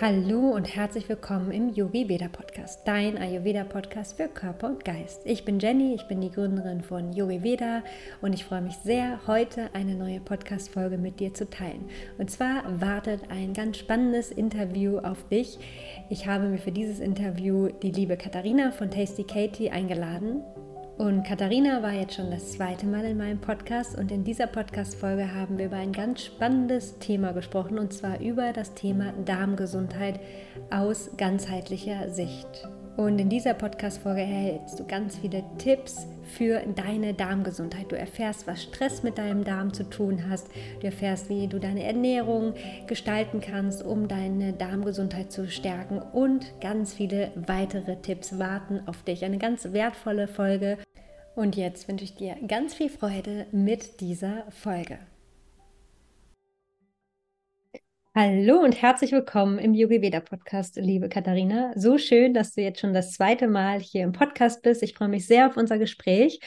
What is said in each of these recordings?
Hallo und herzlich willkommen im Yogi Veda Podcast, dein Ayurveda Podcast für Körper und Geist. Ich bin Jenny, ich bin die Gründerin von Yogi Veda und ich freue mich sehr, heute eine neue Podcast Folge mit dir zu teilen. Und zwar wartet ein ganz spannendes Interview auf dich. Ich habe mir für dieses Interview die liebe Katharina von Tasty Katie eingeladen. Und Katharina war jetzt schon das zweite Mal in meinem Podcast und in dieser Podcast-Folge haben wir über ein ganz spannendes Thema gesprochen und zwar über das Thema Darmgesundheit aus ganzheitlicher Sicht. Und in dieser Podcast-Folge erhältst du ganz viele Tipps für deine Darmgesundheit. Du erfährst, was Stress mit deinem Darm zu tun hast. Du erfährst, wie du deine Ernährung gestalten kannst, um deine Darmgesundheit zu stärken. Und ganz viele weitere Tipps warten auf dich. Eine ganz wertvolle Folge. Und jetzt wünsche ich dir ganz viel Freude mit dieser Folge. Hallo und herzlich willkommen im Yogi Veda Podcast, liebe Katharina. So schön, dass du jetzt schon das zweite Mal hier im Podcast bist. Ich freue mich sehr auf unser Gespräch,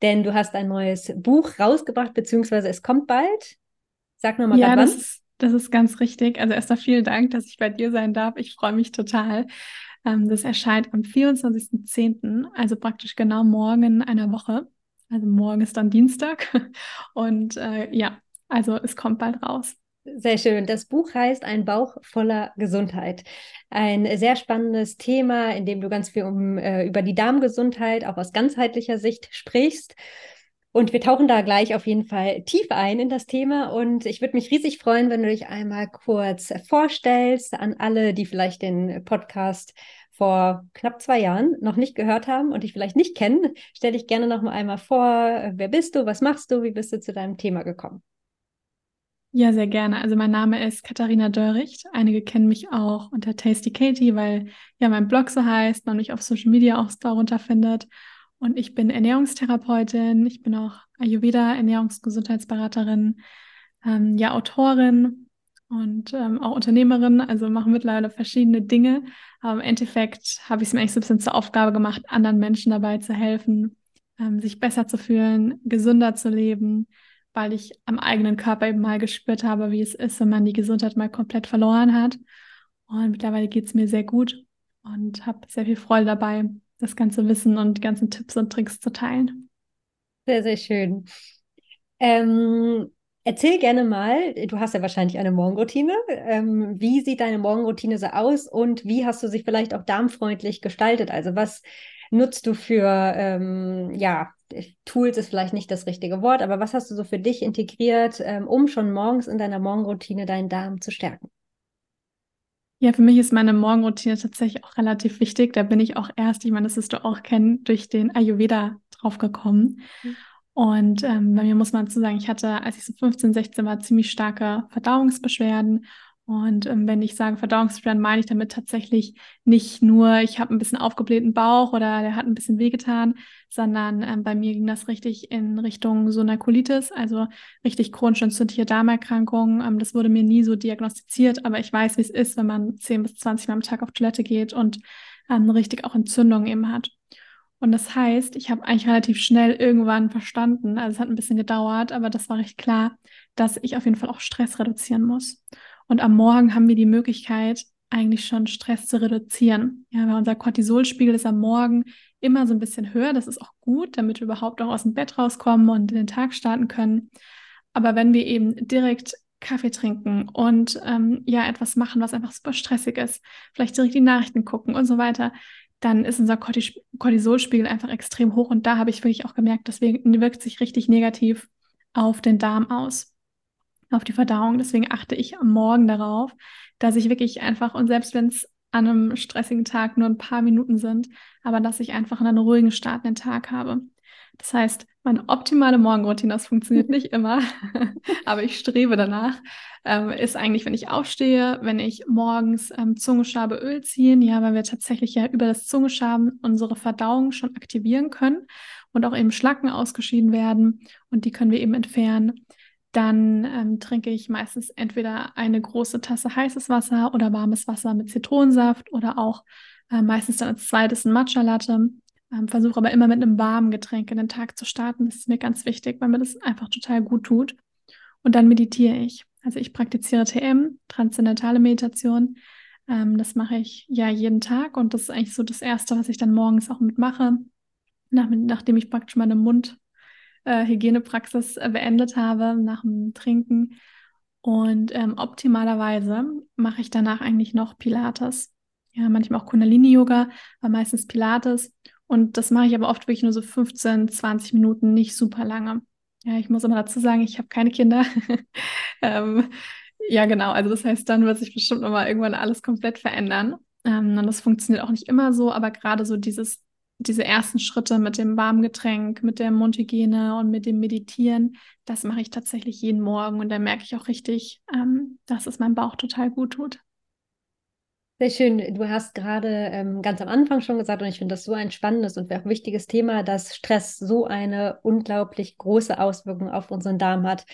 denn du hast ein neues Buch rausgebracht, beziehungsweise es kommt bald. Sag nochmal ja, wann. Das ist, das ist ganz richtig. Also erstmal vielen Dank, dass ich bei dir sein darf. Ich freue mich total. Ähm, das erscheint am 24.10., also praktisch genau morgen in einer Woche. Also morgen ist dann Dienstag. Und äh, ja, also es kommt bald raus. Sehr schön. Das Buch heißt Ein Bauch voller Gesundheit. Ein sehr spannendes Thema, in dem du ganz viel um, äh, über die Darmgesundheit auch aus ganzheitlicher Sicht sprichst. Und wir tauchen da gleich auf jeden Fall tief ein in das Thema. Und ich würde mich riesig freuen, wenn du dich einmal kurz vorstellst an alle, die vielleicht den Podcast vor knapp zwei Jahren noch nicht gehört haben und dich vielleicht nicht kennen. Stell dich gerne noch mal einmal vor. Wer bist du? Was machst du? Wie bist du zu deinem Thema gekommen? Ja, sehr gerne. Also mein Name ist Katharina Dörricht. Einige kennen mich auch unter Tasty Katie, weil ja mein Blog so heißt, man mich auf Social Media auch darunter findet. Und ich bin Ernährungstherapeutin, ich bin auch Ayurveda Ernährungsgesundheitsberaterin, ähm, ja Autorin und ähm, auch Unternehmerin, also mache mittlerweile verschiedene Dinge. Aber im Endeffekt habe ich es mir eigentlich so ein bisschen zur Aufgabe gemacht, anderen Menschen dabei zu helfen, ähm, sich besser zu fühlen, gesünder zu leben, weil ich am eigenen Körper eben mal gespürt habe, wie es ist, wenn man die Gesundheit mal komplett verloren hat. Und mittlerweile geht es mir sehr gut und habe sehr viel Freude dabei, das ganze Wissen und die ganzen Tipps und Tricks zu teilen. Sehr, sehr schön. Ähm, erzähl gerne mal, du hast ja wahrscheinlich eine Morgenroutine. Ähm, wie sieht deine Morgenroutine so aus und wie hast du sie vielleicht auch darmfreundlich gestaltet? Also was nutzt du für, ähm, ja, Tools ist vielleicht nicht das richtige Wort, aber was hast du so für dich integriert, ähm, um schon morgens in deiner Morgenroutine deinen Darm zu stärken? Ja, für mich ist meine Morgenroutine tatsächlich auch relativ wichtig. Da bin ich auch erst, ich meine, das wirst du auch kennen, durch den Ayurveda draufgekommen. Mhm. Und ähm, bei mir muss man zu sagen, ich hatte, als ich so 15, 16 war, ziemlich starke Verdauungsbeschwerden und ähm, wenn ich sage Verdauungsbeschwerden, meine ich damit tatsächlich nicht nur, ich habe ein bisschen aufgeblähten Bauch oder der hat ein bisschen wehgetan, sondern ähm, bei mir ging das richtig in Richtung so einer Colitis, also richtig chronisch entzündliche Darmerkrankungen. Ähm, das wurde mir nie so diagnostiziert, aber ich weiß, wie es ist, wenn man 10 bis 20 Mal am Tag auf Toilette geht und ähm, richtig auch Entzündungen eben hat. Und das heißt, ich habe eigentlich relativ schnell irgendwann verstanden, also es hat ein bisschen gedauert, aber das war recht klar, dass ich auf jeden Fall auch Stress reduzieren muss. Und am Morgen haben wir die Möglichkeit, eigentlich schon Stress zu reduzieren. Ja, weil unser Cortisolspiegel ist am Morgen immer so ein bisschen höher. Das ist auch gut, damit wir überhaupt auch aus dem Bett rauskommen und in den Tag starten können. Aber wenn wir eben direkt Kaffee trinken und ähm, ja etwas machen, was einfach super stressig ist, vielleicht direkt die Nachrichten gucken und so weiter, dann ist unser Cortisolspiegel einfach extrem hoch. Und da habe ich wirklich auch gemerkt, das wirkt sich richtig negativ auf den Darm aus auf die Verdauung. Deswegen achte ich am Morgen darauf, dass ich wirklich einfach, und selbst wenn es an einem stressigen Tag nur ein paar Minuten sind, aber dass ich einfach einen ruhigen Start in den Tag habe. Das heißt, meine optimale Morgenroutine, das funktioniert nicht immer, aber ich strebe danach, ähm, ist eigentlich, wenn ich aufstehe, wenn ich morgens ähm, Zungenschabe Öl ziehen, ja, weil wir tatsächlich ja über das Zungenschaben unsere Verdauung schon aktivieren können und auch eben Schlacken ausgeschieden werden und die können wir eben entfernen dann ähm, trinke ich meistens entweder eine große Tasse heißes Wasser oder warmes Wasser mit Zitronensaft oder auch äh, meistens dann als zweites ein Matcha Latte. Ähm, Versuche aber immer mit einem warmen Getränk in den Tag zu starten. Das ist mir ganz wichtig, weil mir das einfach total gut tut. Und dann meditiere ich. Also ich praktiziere TM, transzendentale Meditation. Ähm, das mache ich ja jeden Tag und das ist eigentlich so das Erste, was ich dann morgens auch mitmache, nach, nachdem ich praktisch meine Mundhygienepraxis äh, beendet habe, nach dem Trinken. Und ähm, optimalerweise mache ich danach eigentlich noch Pilates. Ja, manchmal auch Kundalini-Yoga, aber meistens Pilates. Und das mache ich aber oft wirklich nur so 15, 20 Minuten, nicht super lange. Ja, ich muss aber dazu sagen, ich habe keine Kinder. ähm, ja, genau. Also das heißt, dann wird sich bestimmt nochmal irgendwann alles komplett verändern. Ähm, und das funktioniert auch nicht immer so, aber gerade so dieses, diese ersten Schritte mit dem warmen Getränk, mit der Mundhygiene und mit dem Meditieren, das mache ich tatsächlich jeden Morgen und da merke ich auch richtig, ähm, dass es meinem Bauch total gut tut. Sehr schön. Du hast gerade ähm, ganz am Anfang schon gesagt, und ich finde das so ein spannendes und auch wichtiges Thema, dass Stress so eine unglaublich große Auswirkung auf unseren Darm hat.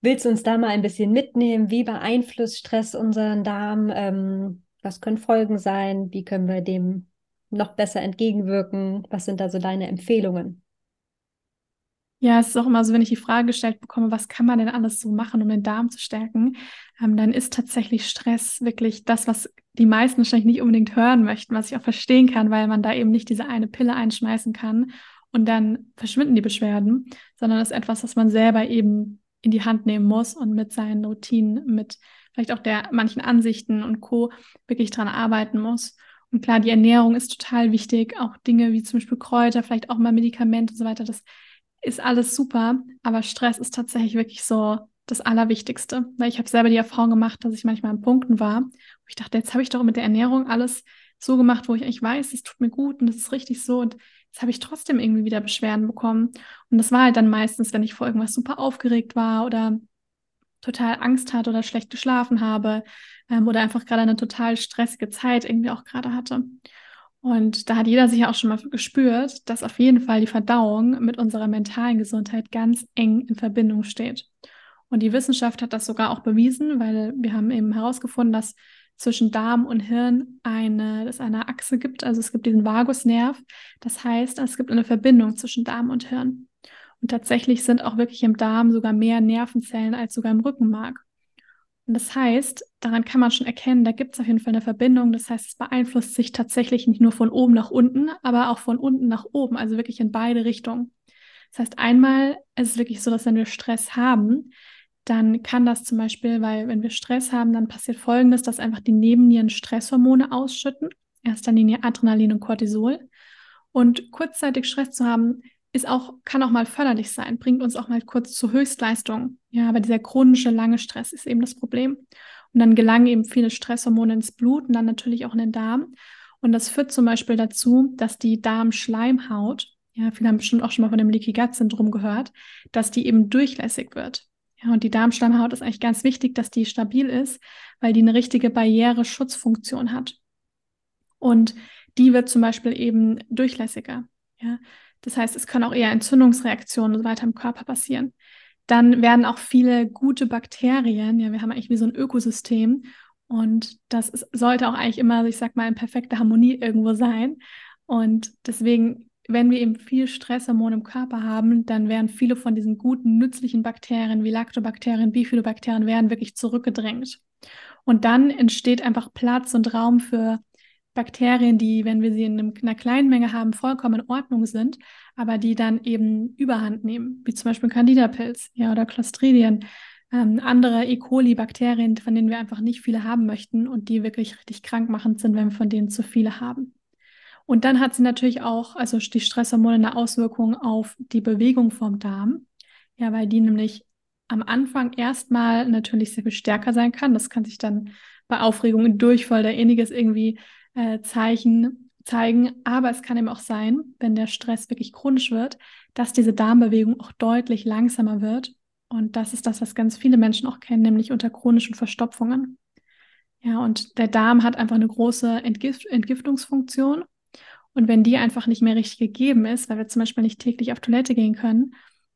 Willst du uns da mal ein bisschen mitnehmen? Wie beeinflusst Stress unseren Darm? Ähm, was können Folgen sein? Wie können wir dem noch besser entgegenwirken? Was sind da so deine Empfehlungen? Ja, es ist auch immer so, wenn ich die Frage gestellt bekomme, was kann man denn alles so machen, um den Darm zu stärken, ähm, dann ist tatsächlich Stress wirklich das, was die meisten wahrscheinlich nicht unbedingt hören möchten, was ich auch verstehen kann, weil man da eben nicht diese eine Pille einschmeißen kann und dann verschwinden die Beschwerden, sondern es ist etwas, was man selber eben in die Hand nehmen muss und mit seinen Routinen, mit vielleicht auch der manchen Ansichten und Co. wirklich dran arbeiten muss. Und klar, die Ernährung ist total wichtig, auch Dinge wie zum Beispiel Kräuter, vielleicht auch mal Medikamente und so weiter, das ist alles super, aber Stress ist tatsächlich wirklich so das Allerwichtigste. Weil ich habe selber die Erfahrung gemacht, dass ich manchmal an Punkten war, wo ich dachte, jetzt habe ich doch mit der Ernährung alles so gemacht, wo ich eigentlich weiß, es tut mir gut und das ist richtig so. Und jetzt habe ich trotzdem irgendwie wieder Beschwerden bekommen. Und das war halt dann meistens, wenn ich vor irgendwas super aufgeregt war oder total Angst hatte oder schlecht geschlafen habe ähm, oder einfach gerade eine total stressige Zeit irgendwie auch gerade hatte. Und da hat jeder sich auch schon mal gespürt, dass auf jeden Fall die Verdauung mit unserer mentalen Gesundheit ganz eng in Verbindung steht. Und die Wissenschaft hat das sogar auch bewiesen, weil wir haben eben herausgefunden, dass zwischen Darm und Hirn eine, es eine Achse gibt. Also es gibt diesen Vagusnerv. Das heißt, es gibt eine Verbindung zwischen Darm und Hirn. Und tatsächlich sind auch wirklich im Darm sogar mehr Nervenzellen als sogar im Rückenmark. Und das heißt, daran kann man schon erkennen, da gibt es auf jeden Fall eine Verbindung. Das heißt, es beeinflusst sich tatsächlich nicht nur von oben nach unten, aber auch von unten nach oben, also wirklich in beide Richtungen. Das heißt, einmal ist es wirklich so, dass wenn wir Stress haben, dann kann das zum Beispiel, weil wenn wir Stress haben, dann passiert Folgendes, dass einfach die Nebennieren Stresshormone ausschütten. Erster Linie Adrenalin und Cortisol. Und kurzzeitig Stress zu haben, ist auch, kann auch mal förderlich sein, bringt uns auch mal kurz zur Höchstleistung. Ja, aber dieser chronische lange Stress ist eben das Problem. Und dann gelangen eben viele Stresshormone ins Blut und dann natürlich auch in den Darm. Und das führt zum Beispiel dazu, dass die Darmschleimhaut, ja, viele haben bestimmt auch schon mal von dem Leaky Gut Syndrom gehört, dass die eben durchlässig wird. Ja, und die Darmschleimhaut ist eigentlich ganz wichtig, dass die stabil ist, weil die eine richtige Barriere-Schutzfunktion hat. Und die wird zum Beispiel eben durchlässiger. Ja, das heißt, es können auch eher Entzündungsreaktionen und so weiter im Körper passieren. Dann werden auch viele gute Bakterien, ja, wir haben eigentlich wie so ein Ökosystem und das ist, sollte auch eigentlich immer, ich sag mal, in perfekter Harmonie irgendwo sein. Und deswegen, wenn wir eben viel Stresshormone im Körper haben, dann werden viele von diesen guten, nützlichen Bakterien wie Lactobakterien, Bifidobakterien werden wirklich zurückgedrängt. Und dann entsteht einfach Platz und Raum für Bakterien, die, wenn wir sie in einer kleinen Menge haben, vollkommen in Ordnung sind, aber die dann eben Überhand nehmen, wie zum Beispiel Candida-Pilz ja, oder Clostridien, ähm, andere E. coli-Bakterien, von denen wir einfach nicht viele haben möchten und die wirklich richtig krankmachend sind, wenn wir von denen zu viele haben. Und dann hat sie natürlich auch, also die Stresshormone, eine Auswirkung auf die Bewegung vom Darm, ja, weil die nämlich am Anfang erstmal natürlich sehr viel stärker sein kann. Das kann sich dann bei Aufregung, Durchfall oder ähnliches irgendwie äh, Zeichen zeigen. Aber es kann eben auch sein, wenn der Stress wirklich chronisch wird, dass diese Darmbewegung auch deutlich langsamer wird. Und das ist das, was ganz viele Menschen auch kennen, nämlich unter chronischen Verstopfungen. Ja, und der Darm hat einfach eine große Entgift Entgiftungsfunktion. Und wenn die einfach nicht mehr richtig gegeben ist, weil wir zum Beispiel nicht täglich auf Toilette gehen können,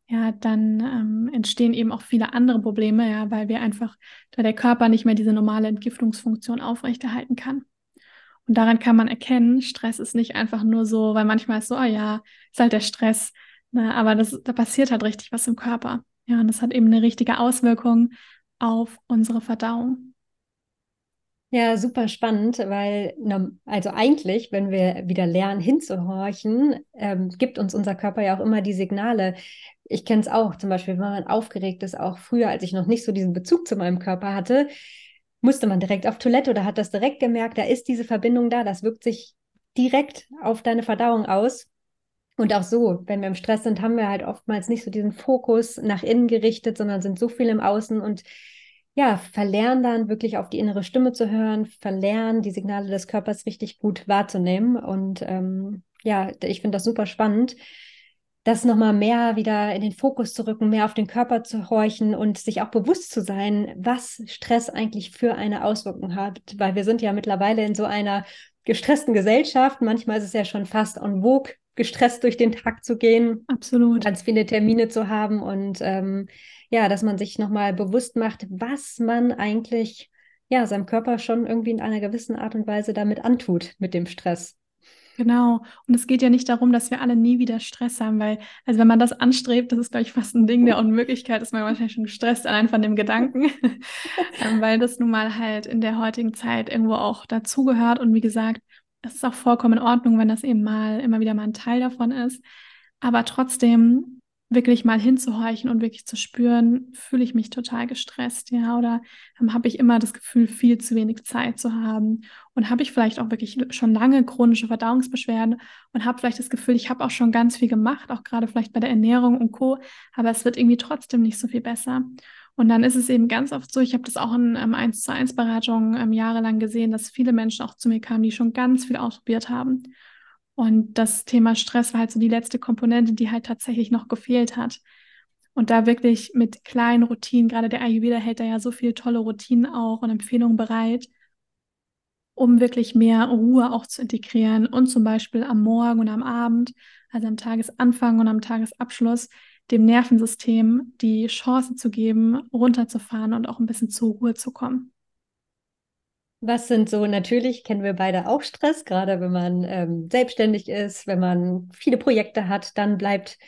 ja, dann ähm, entstehen eben auch viele andere Probleme, ja, weil wir einfach, da der Körper nicht mehr diese normale Entgiftungsfunktion aufrechterhalten kann. Und daran kann man erkennen, Stress ist nicht einfach nur so, weil manchmal ist so, oh ja, ist halt der Stress. Ne? Aber das, da passiert halt richtig was im Körper. Ja, und das hat eben eine richtige Auswirkung auf unsere Verdauung. Ja, super spannend, weil also eigentlich, wenn wir wieder lernen hinzuhorchen, ähm, gibt uns unser Körper ja auch immer die Signale. Ich kenne es auch, zum Beispiel, wenn man aufgeregt ist, auch früher, als ich noch nicht so diesen Bezug zu meinem Körper hatte, musste man direkt auf Toilette oder hat das direkt gemerkt, da ist diese Verbindung da, das wirkt sich direkt auf deine Verdauung aus. Und auch so, wenn wir im Stress sind, haben wir halt oftmals nicht so diesen Fokus nach innen gerichtet, sondern sind so viel im Außen und ja, verlernen dann wirklich auf die innere Stimme zu hören, verlernen die Signale des Körpers richtig gut wahrzunehmen. Und ähm, ja, ich finde das super spannend, das nochmal mehr wieder in den Fokus zu rücken, mehr auf den Körper zu horchen und sich auch bewusst zu sein, was Stress eigentlich für eine Auswirkung hat. Weil wir sind ja mittlerweile in so einer gestressten Gesellschaft. Manchmal ist es ja schon fast en vogue, gestresst durch den Tag zu gehen. Absolut. Ganz viele Termine zu haben und ähm, ja, dass man sich nochmal bewusst macht, was man eigentlich ja seinem Körper schon irgendwie in einer gewissen Art und Weise damit antut mit dem Stress. Genau. Und es geht ja nicht darum, dass wir alle nie wieder Stress haben, weil, also wenn man das anstrebt, das ist, glaube ich, fast ein Ding der Unmöglichkeit, ist man wahrscheinlich schon gestresst allein von dem Gedanken, ähm, weil das nun mal halt in der heutigen Zeit irgendwo auch dazugehört. Und wie gesagt, es ist auch vollkommen in Ordnung, wenn das eben mal immer wieder mal ein Teil davon ist. Aber trotzdem wirklich mal hinzuhorchen und wirklich zu spüren, fühle ich mich total gestresst, ja, oder ähm, habe ich immer das Gefühl, viel zu wenig Zeit zu haben? Und habe ich vielleicht auch wirklich schon lange chronische Verdauungsbeschwerden und habe vielleicht das Gefühl, ich habe auch schon ganz viel gemacht, auch gerade vielleicht bei der Ernährung und Co, aber es wird irgendwie trotzdem nicht so viel besser. Und dann ist es eben ganz oft so, ich habe das auch in ähm, 1 zu 1 Beratungen ähm, jahrelang gesehen, dass viele Menschen auch zu mir kamen, die schon ganz viel ausprobiert haben und das Thema Stress war halt so die letzte Komponente, die halt tatsächlich noch gefehlt hat. Und da wirklich mit kleinen Routinen, gerade der Ayurveda hält da ja so viele tolle Routinen auch und Empfehlungen bereit, um wirklich mehr Ruhe auch zu integrieren und zum Beispiel am Morgen und am Abend, also am Tagesanfang und am Tagesabschluss, dem Nervensystem die Chance zu geben, runterzufahren und auch ein bisschen zur Ruhe zu kommen. Was sind so, natürlich kennen wir beide auch Stress, gerade wenn man ähm, selbstständig ist, wenn man viele Projekte hat, dann bleibt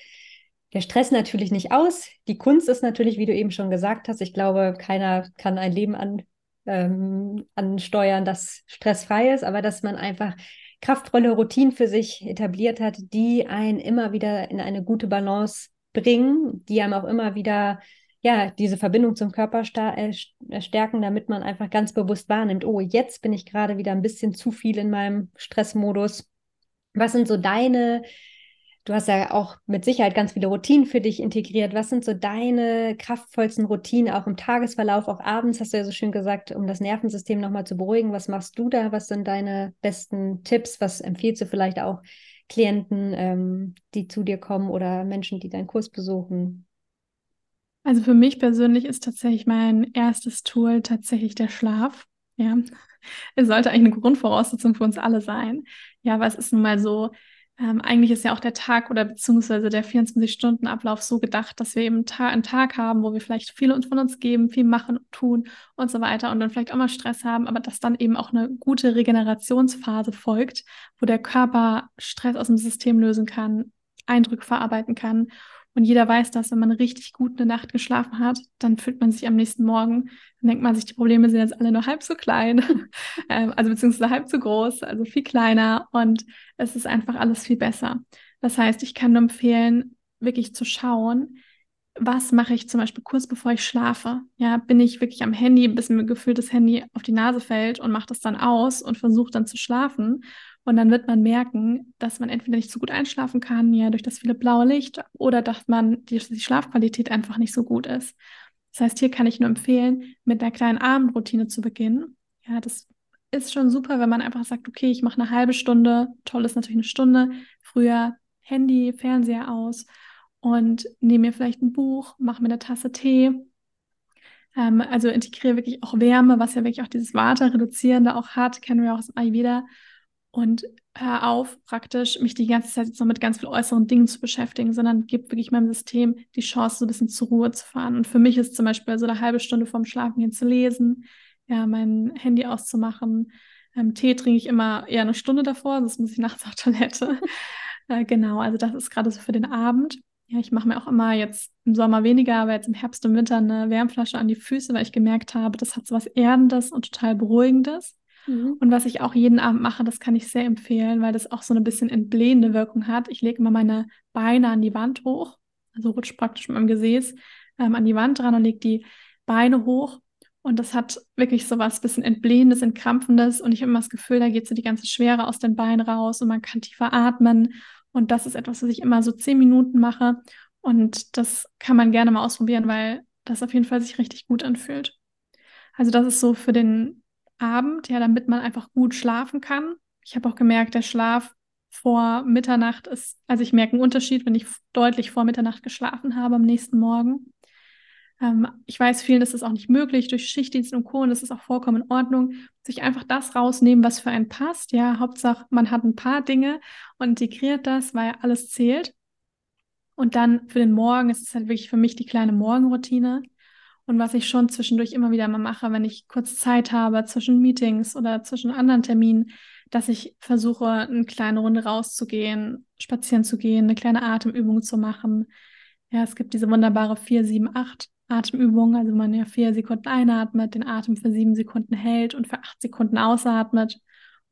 der Stress natürlich nicht aus. Die Kunst ist natürlich, wie du eben schon gesagt hast, ich glaube, keiner kann ein Leben an, ähm, ansteuern, das stressfrei ist, aber dass man einfach kraftvolle Routinen für sich etabliert hat, die einen immer wieder in eine gute Balance bringen, die einem auch immer wieder ja, diese Verbindung zum Körper äh, äh, stärken, damit man einfach ganz bewusst wahrnimmt, oh, jetzt bin ich gerade wieder ein bisschen zu viel in meinem Stressmodus. Was sind so deine, du hast ja auch mit Sicherheit ganz viele Routinen für dich integriert. Was sind so deine kraftvollsten Routinen, auch im Tagesverlauf, auch abends, hast du ja so schön gesagt, um das Nervensystem nochmal zu beruhigen. Was machst du da? Was sind deine besten Tipps? Was empfiehlst du vielleicht auch Klienten, ähm, die zu dir kommen oder Menschen, die deinen Kurs besuchen? Also für mich persönlich ist tatsächlich mein erstes Tool tatsächlich der Schlaf. Ja, es sollte eigentlich eine Grundvoraussetzung für uns alle sein. Ja, aber es ist nun mal so, ähm, eigentlich ist ja auch der Tag oder beziehungsweise der 24-Stunden-Ablauf so gedacht, dass wir eben ta einen Tag haben, wo wir vielleicht viel von uns geben, viel machen und tun und so weiter und dann vielleicht auch mal Stress haben, aber dass dann eben auch eine gute Regenerationsphase folgt, wo der Körper Stress aus dem System lösen kann, Eindrücke verarbeiten kann und jeder weiß das, wenn man richtig gut eine Nacht geschlafen hat, dann fühlt man sich am nächsten Morgen, dann denkt man sich, die Probleme sind jetzt alle nur halb so klein, ähm, also beziehungsweise halb so groß, also viel kleiner und es ist einfach alles viel besser. Das heißt, ich kann nur empfehlen, wirklich zu schauen, was mache ich zum Beispiel kurz bevor ich schlafe? Ja, bin ich wirklich am Handy, bis mir gefühlt das Handy auf die Nase fällt und mache das dann aus und versuche dann zu schlafen? Und dann wird man merken, dass man entweder nicht so gut einschlafen kann, ja, durch das viele blaue Licht, oder dass man die, die Schlafqualität einfach nicht so gut ist. Das heißt, hier kann ich nur empfehlen, mit einer kleinen Abendroutine zu beginnen. Ja, das ist schon super, wenn man einfach sagt, okay, ich mache eine halbe Stunde, toll ist natürlich eine Stunde, früher Handy, Fernseher aus und nehme mir vielleicht ein Buch, mache mir eine Tasse Tee. Ähm, also integriere wirklich auch Wärme, was ja wirklich auch dieses Vata-Reduzierende auch hat, kennen wir auch aus dem Ayurveda und hör auf, praktisch mich die ganze Zeit jetzt noch mit ganz vielen äußeren Dingen zu beschäftigen, sondern gib wirklich meinem System die Chance, so ein bisschen zur Ruhe zu fahren. Und für mich ist zum Beispiel so eine halbe Stunde vorm Schlafen gehen zu lesen, ja, mein Handy auszumachen. Ähm, Tee trinke ich immer eher eine Stunde davor, sonst muss ich nachts auf Toilette. äh, genau, also das ist gerade so für den Abend. Ja, ich mache mir auch immer jetzt im Sommer weniger, aber jetzt im Herbst und Winter eine Wärmflasche an die Füße, weil ich gemerkt habe, das hat so was Erdendes und total Beruhigendes. Mhm. Und was ich auch jeden Abend mache, das kann ich sehr empfehlen, weil das auch so eine bisschen entblähende Wirkung hat. Ich lege immer meine Beine an die Wand hoch, also rutsche praktisch mit meinem Gesäß ähm, an die Wand dran und lege die Beine hoch. Und das hat wirklich so was bisschen entblähendes, entkrampfendes. Und ich habe immer das Gefühl, da geht so die ganze Schwere aus den Beinen raus und man kann tiefer atmen. Und das ist etwas, was ich immer so zehn Minuten mache. Und das kann man gerne mal ausprobieren, weil das auf jeden Fall sich richtig gut anfühlt. Also das ist so für den Abend, ja, damit man einfach gut schlafen kann. Ich habe auch gemerkt, der Schlaf vor Mitternacht ist, also ich merke einen Unterschied, wenn ich deutlich vor Mitternacht geschlafen habe am nächsten Morgen. Ähm, ich weiß, vielen ist es auch nicht möglich durch Schichtdienst und Co. Und das ist auch vollkommen in Ordnung, sich einfach das rausnehmen, was für einen passt. Ja, Hauptsache, man hat ein paar Dinge und integriert das, weil alles zählt. Und dann für den Morgen ist es halt wirklich für mich die kleine Morgenroutine. Und was ich schon zwischendurch immer wieder mal mache, wenn ich kurz Zeit habe zwischen Meetings oder zwischen anderen Terminen, dass ich versuche, eine kleine Runde rauszugehen, spazieren zu gehen, eine kleine Atemübung zu machen. Ja, es gibt diese wunderbare 4, 7, 8 Atemübung, also man ja vier Sekunden einatmet, den Atem für sieben Sekunden hält und für acht Sekunden ausatmet.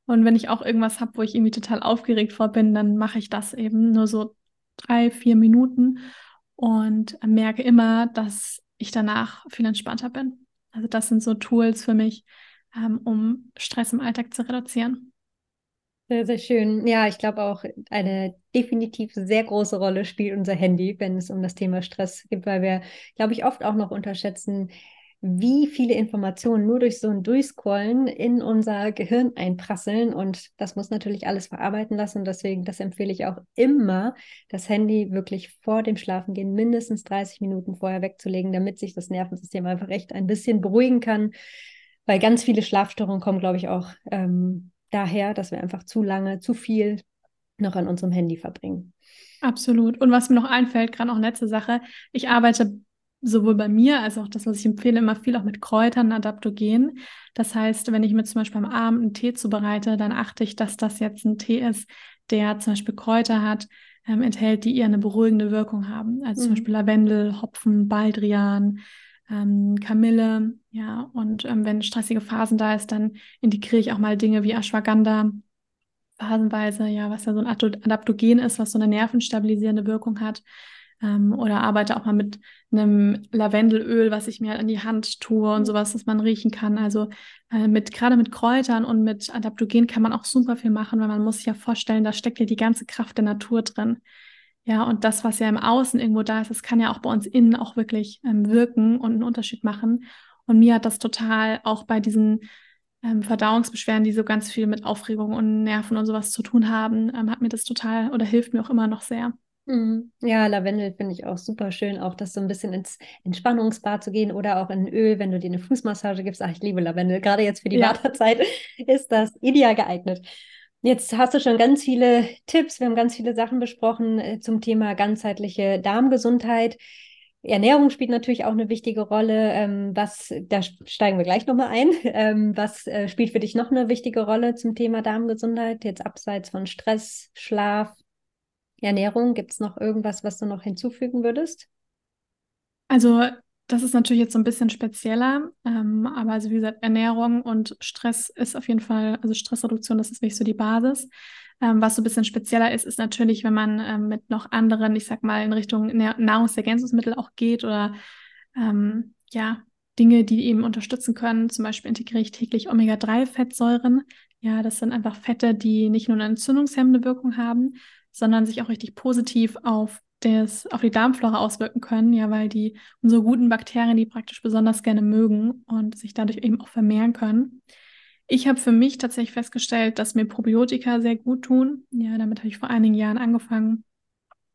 Und wenn ich auch irgendwas habe, wo ich irgendwie total aufgeregt vor bin, dann mache ich das eben nur so drei, vier Minuten und merke immer, dass ich danach viel entspannter bin. Also das sind so Tools für mich, ähm, um Stress im Alltag zu reduzieren. Sehr, sehr schön. Ja, ich glaube auch, eine definitiv sehr große Rolle spielt unser Handy, wenn es um das Thema Stress geht, weil wir, glaube ich, oft auch noch unterschätzen, wie viele Informationen nur durch so ein Durchscrollen in unser Gehirn einprasseln. Und das muss natürlich alles verarbeiten lassen. Und deswegen, das empfehle ich auch immer, das Handy wirklich vor dem Schlafengehen mindestens 30 Minuten vorher wegzulegen, damit sich das Nervensystem einfach echt ein bisschen beruhigen kann. Weil ganz viele Schlafstörungen kommen, glaube ich, auch ähm, daher, dass wir einfach zu lange, zu viel noch an unserem Handy verbringen. Absolut. Und was mir noch einfällt, gerade auch letzte Sache, ich arbeite sowohl bei mir als auch das, was ich empfehle, immer viel auch mit Kräutern, Adaptogen. Das heißt, wenn ich mir zum Beispiel am Abend einen Tee zubereite, dann achte ich, dass das jetzt ein Tee ist, der zum Beispiel Kräuter hat, ähm, enthält, die eher eine beruhigende Wirkung haben. Also mhm. zum Beispiel Lavendel, Hopfen, Baldrian, ähm, Kamille, ja, und ähm, wenn stressige Phasen da ist, dann integriere ich auch mal Dinge wie Ashwagandha, phasenweise, ja, was ja so ein Adaptogen ist, was so eine nervenstabilisierende Wirkung hat. Ähm, oder arbeite auch mal mit einem Lavendelöl, was ich mir halt an die Hand tue und sowas, dass man riechen kann. Also äh, mit gerade mit Kräutern und mit Adaptogen kann man auch super viel machen, weil man muss sich ja vorstellen, da steckt ja die ganze Kraft der Natur drin. Ja, und das, was ja im Außen irgendwo da ist, das kann ja auch bei uns innen auch wirklich ähm, wirken und einen Unterschied machen. Und mir hat das total auch bei diesen ähm, Verdauungsbeschwerden, die so ganz viel mit Aufregung und Nerven und sowas zu tun haben, ähm, hat mir das total oder hilft mir auch immer noch sehr. Mhm. Ja, Lavendel finde ich auch super schön, auch das so ein bisschen ins Entspannungsbad zu gehen oder auch in Öl, wenn du dir eine Fußmassage gibst. Ach, ich liebe Lavendel. Gerade jetzt für die ja. Wartezeit ist das ideal geeignet. Jetzt hast du schon ganz viele Tipps, wir haben ganz viele Sachen besprochen äh, zum Thema ganzheitliche Darmgesundheit. Ernährung spielt natürlich auch eine wichtige Rolle. Ähm, was, da steigen wir gleich nochmal ein. Ähm, was äh, spielt für dich noch eine wichtige Rolle zum Thema Darmgesundheit? Jetzt abseits von Stress, Schlaf, Ernährung, gibt es noch irgendwas, was du noch hinzufügen würdest? Also das ist natürlich jetzt so ein bisschen spezieller, ähm, aber also wie gesagt, Ernährung und Stress ist auf jeden Fall, also Stressreduktion, das ist wirklich so die Basis. Ähm, was so ein bisschen spezieller ist, ist natürlich, wenn man ähm, mit noch anderen, ich sag mal, in Richtung Nahrungsergänzungsmittel auch geht oder ähm, ja, Dinge, die eben unterstützen können. Zum Beispiel integriere ich täglich Omega-3-Fettsäuren. Ja, das sind einfach Fette, die nicht nur eine entzündungshemmende Wirkung haben, sondern sich auch richtig positiv auf das auf die Darmflora auswirken können, ja, weil die unsere guten Bakterien die praktisch besonders gerne mögen und sich dadurch eben auch vermehren können. Ich habe für mich tatsächlich festgestellt, dass mir Probiotika sehr gut tun. Ja, damit habe ich vor einigen Jahren angefangen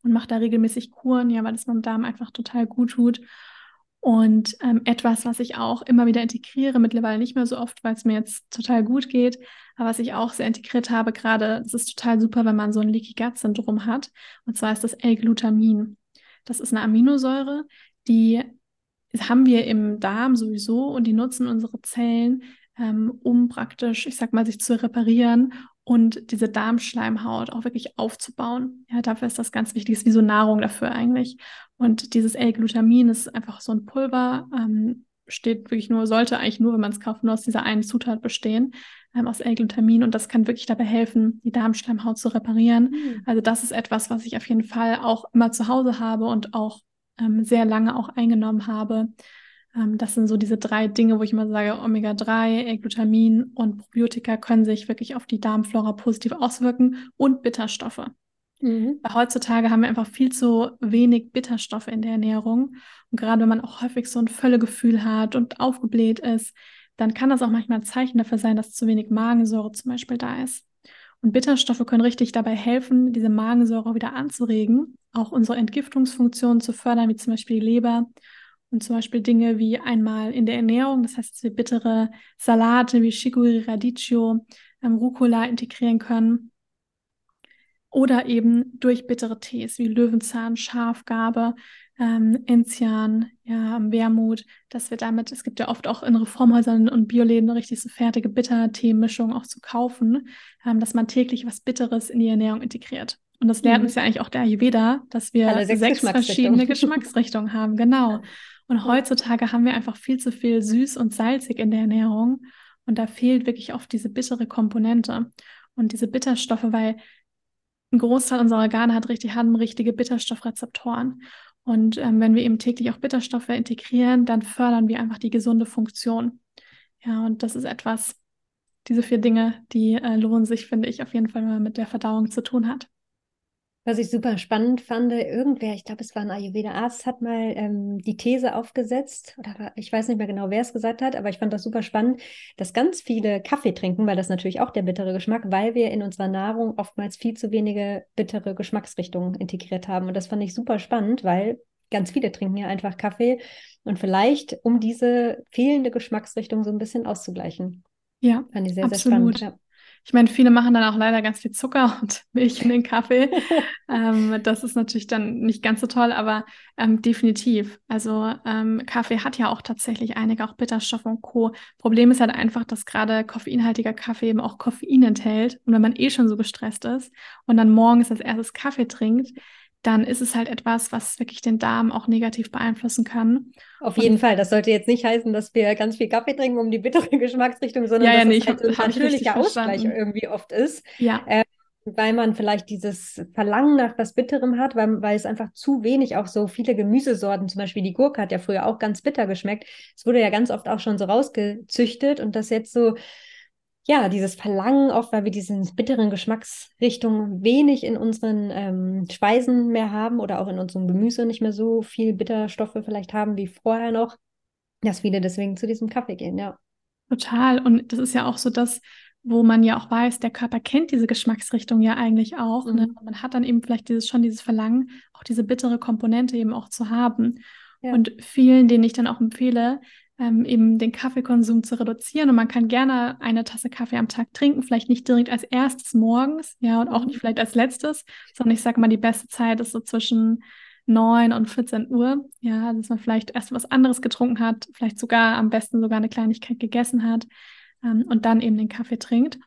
und mache da regelmäßig Kuren, ja, weil es meinem Darm einfach total gut tut. Und ähm, etwas, was ich auch immer wieder integriere, mittlerweile nicht mehr so oft, weil es mir jetzt total gut geht, aber was ich auch sehr integriert habe, gerade, es ist total super, wenn man so ein Leaky Gut Syndrom hat. Und zwar ist das L-Glutamin. Das ist eine Aminosäure, die haben wir im Darm sowieso und die nutzen unsere Zellen, ähm, um praktisch, ich sag mal, sich zu reparieren und diese Darmschleimhaut auch wirklich aufzubauen. Ja, dafür ist das ganz wichtig, ist wie so Nahrung dafür eigentlich. Und dieses L-Glutamin ist einfach so ein Pulver, ähm, steht wirklich nur, sollte eigentlich nur, wenn man es kauft, nur aus dieser einen Zutat bestehen, ähm, aus L-Glutamin. Und das kann wirklich dabei helfen, die Darmschleimhaut zu reparieren. Mhm. Also das ist etwas, was ich auf jeden Fall auch immer zu Hause habe und auch ähm, sehr lange auch eingenommen habe. Ähm, das sind so diese drei Dinge, wo ich immer sage, Omega-3, L-Glutamin und Probiotika können sich wirklich auf die Darmflora positiv auswirken und Bitterstoffe. Mhm. Weil heutzutage haben wir einfach viel zu wenig Bitterstoffe in der Ernährung. Und gerade wenn man auch häufig so ein Völlegefühl hat und aufgebläht ist, dann kann das auch manchmal ein Zeichen dafür sein, dass zu wenig Magensäure zum Beispiel da ist. Und Bitterstoffe können richtig dabei helfen, diese Magensäure wieder anzuregen, auch unsere Entgiftungsfunktion zu fördern, wie zum Beispiel die Leber. Und zum Beispiel Dinge wie einmal in der Ernährung, das heißt, dass wir bittere Salate wie Chicorée Radicchio, ähm, Rucola integrieren können oder eben durch bittere Tees wie Löwenzahn, Schafgarbe, ähm, Enzian, ja, Wermut, dass wir damit, es gibt ja oft auch in Reformhäusern und Bioläden richtig so fertige Bittertee-Mischungen auch zu kaufen, ähm, dass man täglich was Bitteres in die Ernährung integriert. Und das lernt mhm. uns ja eigentlich auch der Ayurveda, dass wir sechs, sechs verschiedene Geschmacksrichtungen haben, genau. Und heutzutage haben wir einfach viel zu viel süß und salzig in der Ernährung. Und da fehlt wirklich oft diese bittere Komponente und diese Bitterstoffe, weil ein Großteil unserer Organe hat richtig, haben richtige Bitterstoffrezeptoren. Und ähm, wenn wir eben täglich auch Bitterstoffe integrieren, dann fördern wir einfach die gesunde Funktion. Ja, und das ist etwas, diese vier Dinge, die äh, lohnen sich, finde ich, auf jeden Fall, wenn man mit der Verdauung zu tun hat. Was ich super spannend fand, irgendwer, ich glaube, es war ein Ayurveda-Arzt, hat mal ähm, die These aufgesetzt, oder ich weiß nicht mehr genau, wer es gesagt hat, aber ich fand das super spannend, dass ganz viele Kaffee trinken, weil das natürlich auch der bittere Geschmack, weil wir in unserer Nahrung oftmals viel zu wenige bittere Geschmacksrichtungen integriert haben. Und das fand ich super spannend, weil ganz viele trinken ja einfach Kaffee und vielleicht, um diese fehlende Geschmacksrichtung so ein bisschen auszugleichen. Ja, fand ich sehr, absolut. sehr spannend. Ja. Ich meine, viele machen dann auch leider ganz viel Zucker und Milch in den Kaffee. ähm, das ist natürlich dann nicht ganz so toll, aber ähm, definitiv. Also ähm, Kaffee hat ja auch tatsächlich einige, auch Bitterstoffe und Co. Problem ist halt einfach, dass gerade koffeinhaltiger Kaffee eben auch Koffein enthält. Und wenn man eh schon so gestresst ist und dann morgens als erstes Kaffee trinkt, dann ist es halt etwas, was wirklich den Darm auch negativ beeinflussen kann. Auf jeden Fall. Das sollte jetzt nicht heißen, dass wir ganz viel Kaffee trinken, um die bittere Geschmacksrichtung, sondern ja, ja, dass nee, es halt ein natürlicher Ausgleich irgendwie oft ist. Ja. Ähm, weil man vielleicht dieses Verlangen nach was Bitterem hat, weil, weil es einfach zu wenig auch so viele Gemüsesorten, zum Beispiel die Gurke hat ja früher auch ganz bitter geschmeckt. Es wurde ja ganz oft auch schon so rausgezüchtet und das jetzt so ja, dieses Verlangen, oft weil wir diesen bitteren Geschmacksrichtung wenig in unseren ähm, Speisen mehr haben oder auch in unserem Gemüse nicht mehr so viel Bitterstoffe vielleicht haben wie vorher noch, dass viele deswegen zu diesem Kaffee gehen, ja. Total. Und das ist ja auch so das, wo man ja auch weiß, der Körper kennt diese Geschmacksrichtung ja eigentlich auch. Ne? Mhm. Ne? Man hat dann eben vielleicht dieses, schon dieses Verlangen, auch diese bittere Komponente eben auch zu haben. Ja. Und vielen, denen ich dann auch empfehle, ähm, eben den Kaffeekonsum zu reduzieren. Und man kann gerne eine Tasse Kaffee am Tag trinken, vielleicht nicht direkt als erstes morgens, ja, und auch nicht mhm. vielleicht als letztes, sondern ich sage mal, die beste Zeit ist so zwischen 9 und 14 Uhr, ja, also dass man vielleicht erst was anderes getrunken hat, vielleicht sogar am besten sogar eine Kleinigkeit gegessen hat ähm, und dann eben den Kaffee trinkt.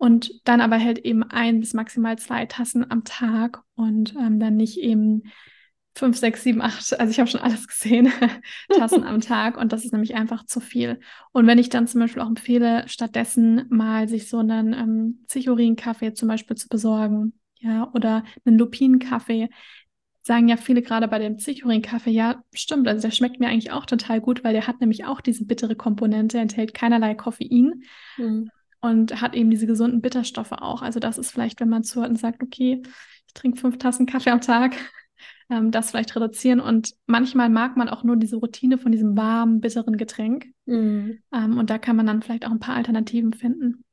Und dann aber halt eben ein bis maximal zwei Tassen am Tag und ähm, dann nicht eben fünf, sechs, sieben, acht, also ich habe schon alles gesehen, Tassen am Tag und das ist nämlich einfach zu viel. Und wenn ich dann zum Beispiel auch empfehle, stattdessen mal sich so einen ähm, Zichorin-Kaffee zum Beispiel zu besorgen, ja, oder einen Lupinenkaffee, sagen ja viele gerade bei dem Zichorin-Kaffee, ja, stimmt, also der schmeckt mir eigentlich auch total gut, weil der hat nämlich auch diese bittere Komponente, enthält keinerlei Koffein. Mhm. Und hat eben diese gesunden Bitterstoffe auch. Also das ist vielleicht, wenn man zuhört und sagt, okay, ich trinke fünf Tassen Kaffee am Tag, ähm, das vielleicht reduzieren. Und manchmal mag man auch nur diese Routine von diesem warmen, bitteren Getränk. Mhm. Ähm, und da kann man dann vielleicht auch ein paar Alternativen finden.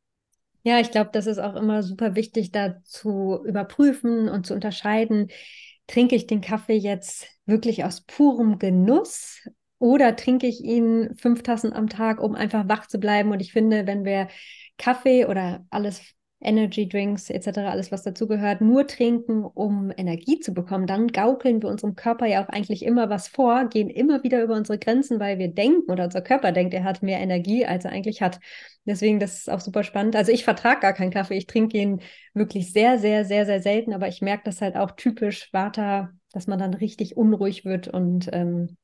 Ja, ich glaube, das ist auch immer super wichtig, da zu überprüfen und zu unterscheiden. Trinke ich den Kaffee jetzt wirklich aus purem Genuss oder trinke ich ihn fünf Tassen am Tag, um einfach wach zu bleiben? Und ich finde, wenn wir Kaffee oder alles Energy Drinks etc., alles was dazugehört, nur trinken, um Energie zu bekommen, dann gaukeln wir unserem Körper ja auch eigentlich immer was vor, gehen immer wieder über unsere Grenzen, weil wir denken oder unser Körper denkt, er hat mehr Energie, als er eigentlich hat. Deswegen, das ist auch super spannend. Also ich vertrage gar keinen Kaffee, ich trinke ihn wirklich sehr, sehr, sehr, sehr selten, aber ich merke das halt auch typisch Vata, dass man dann richtig unruhig wird und ähm,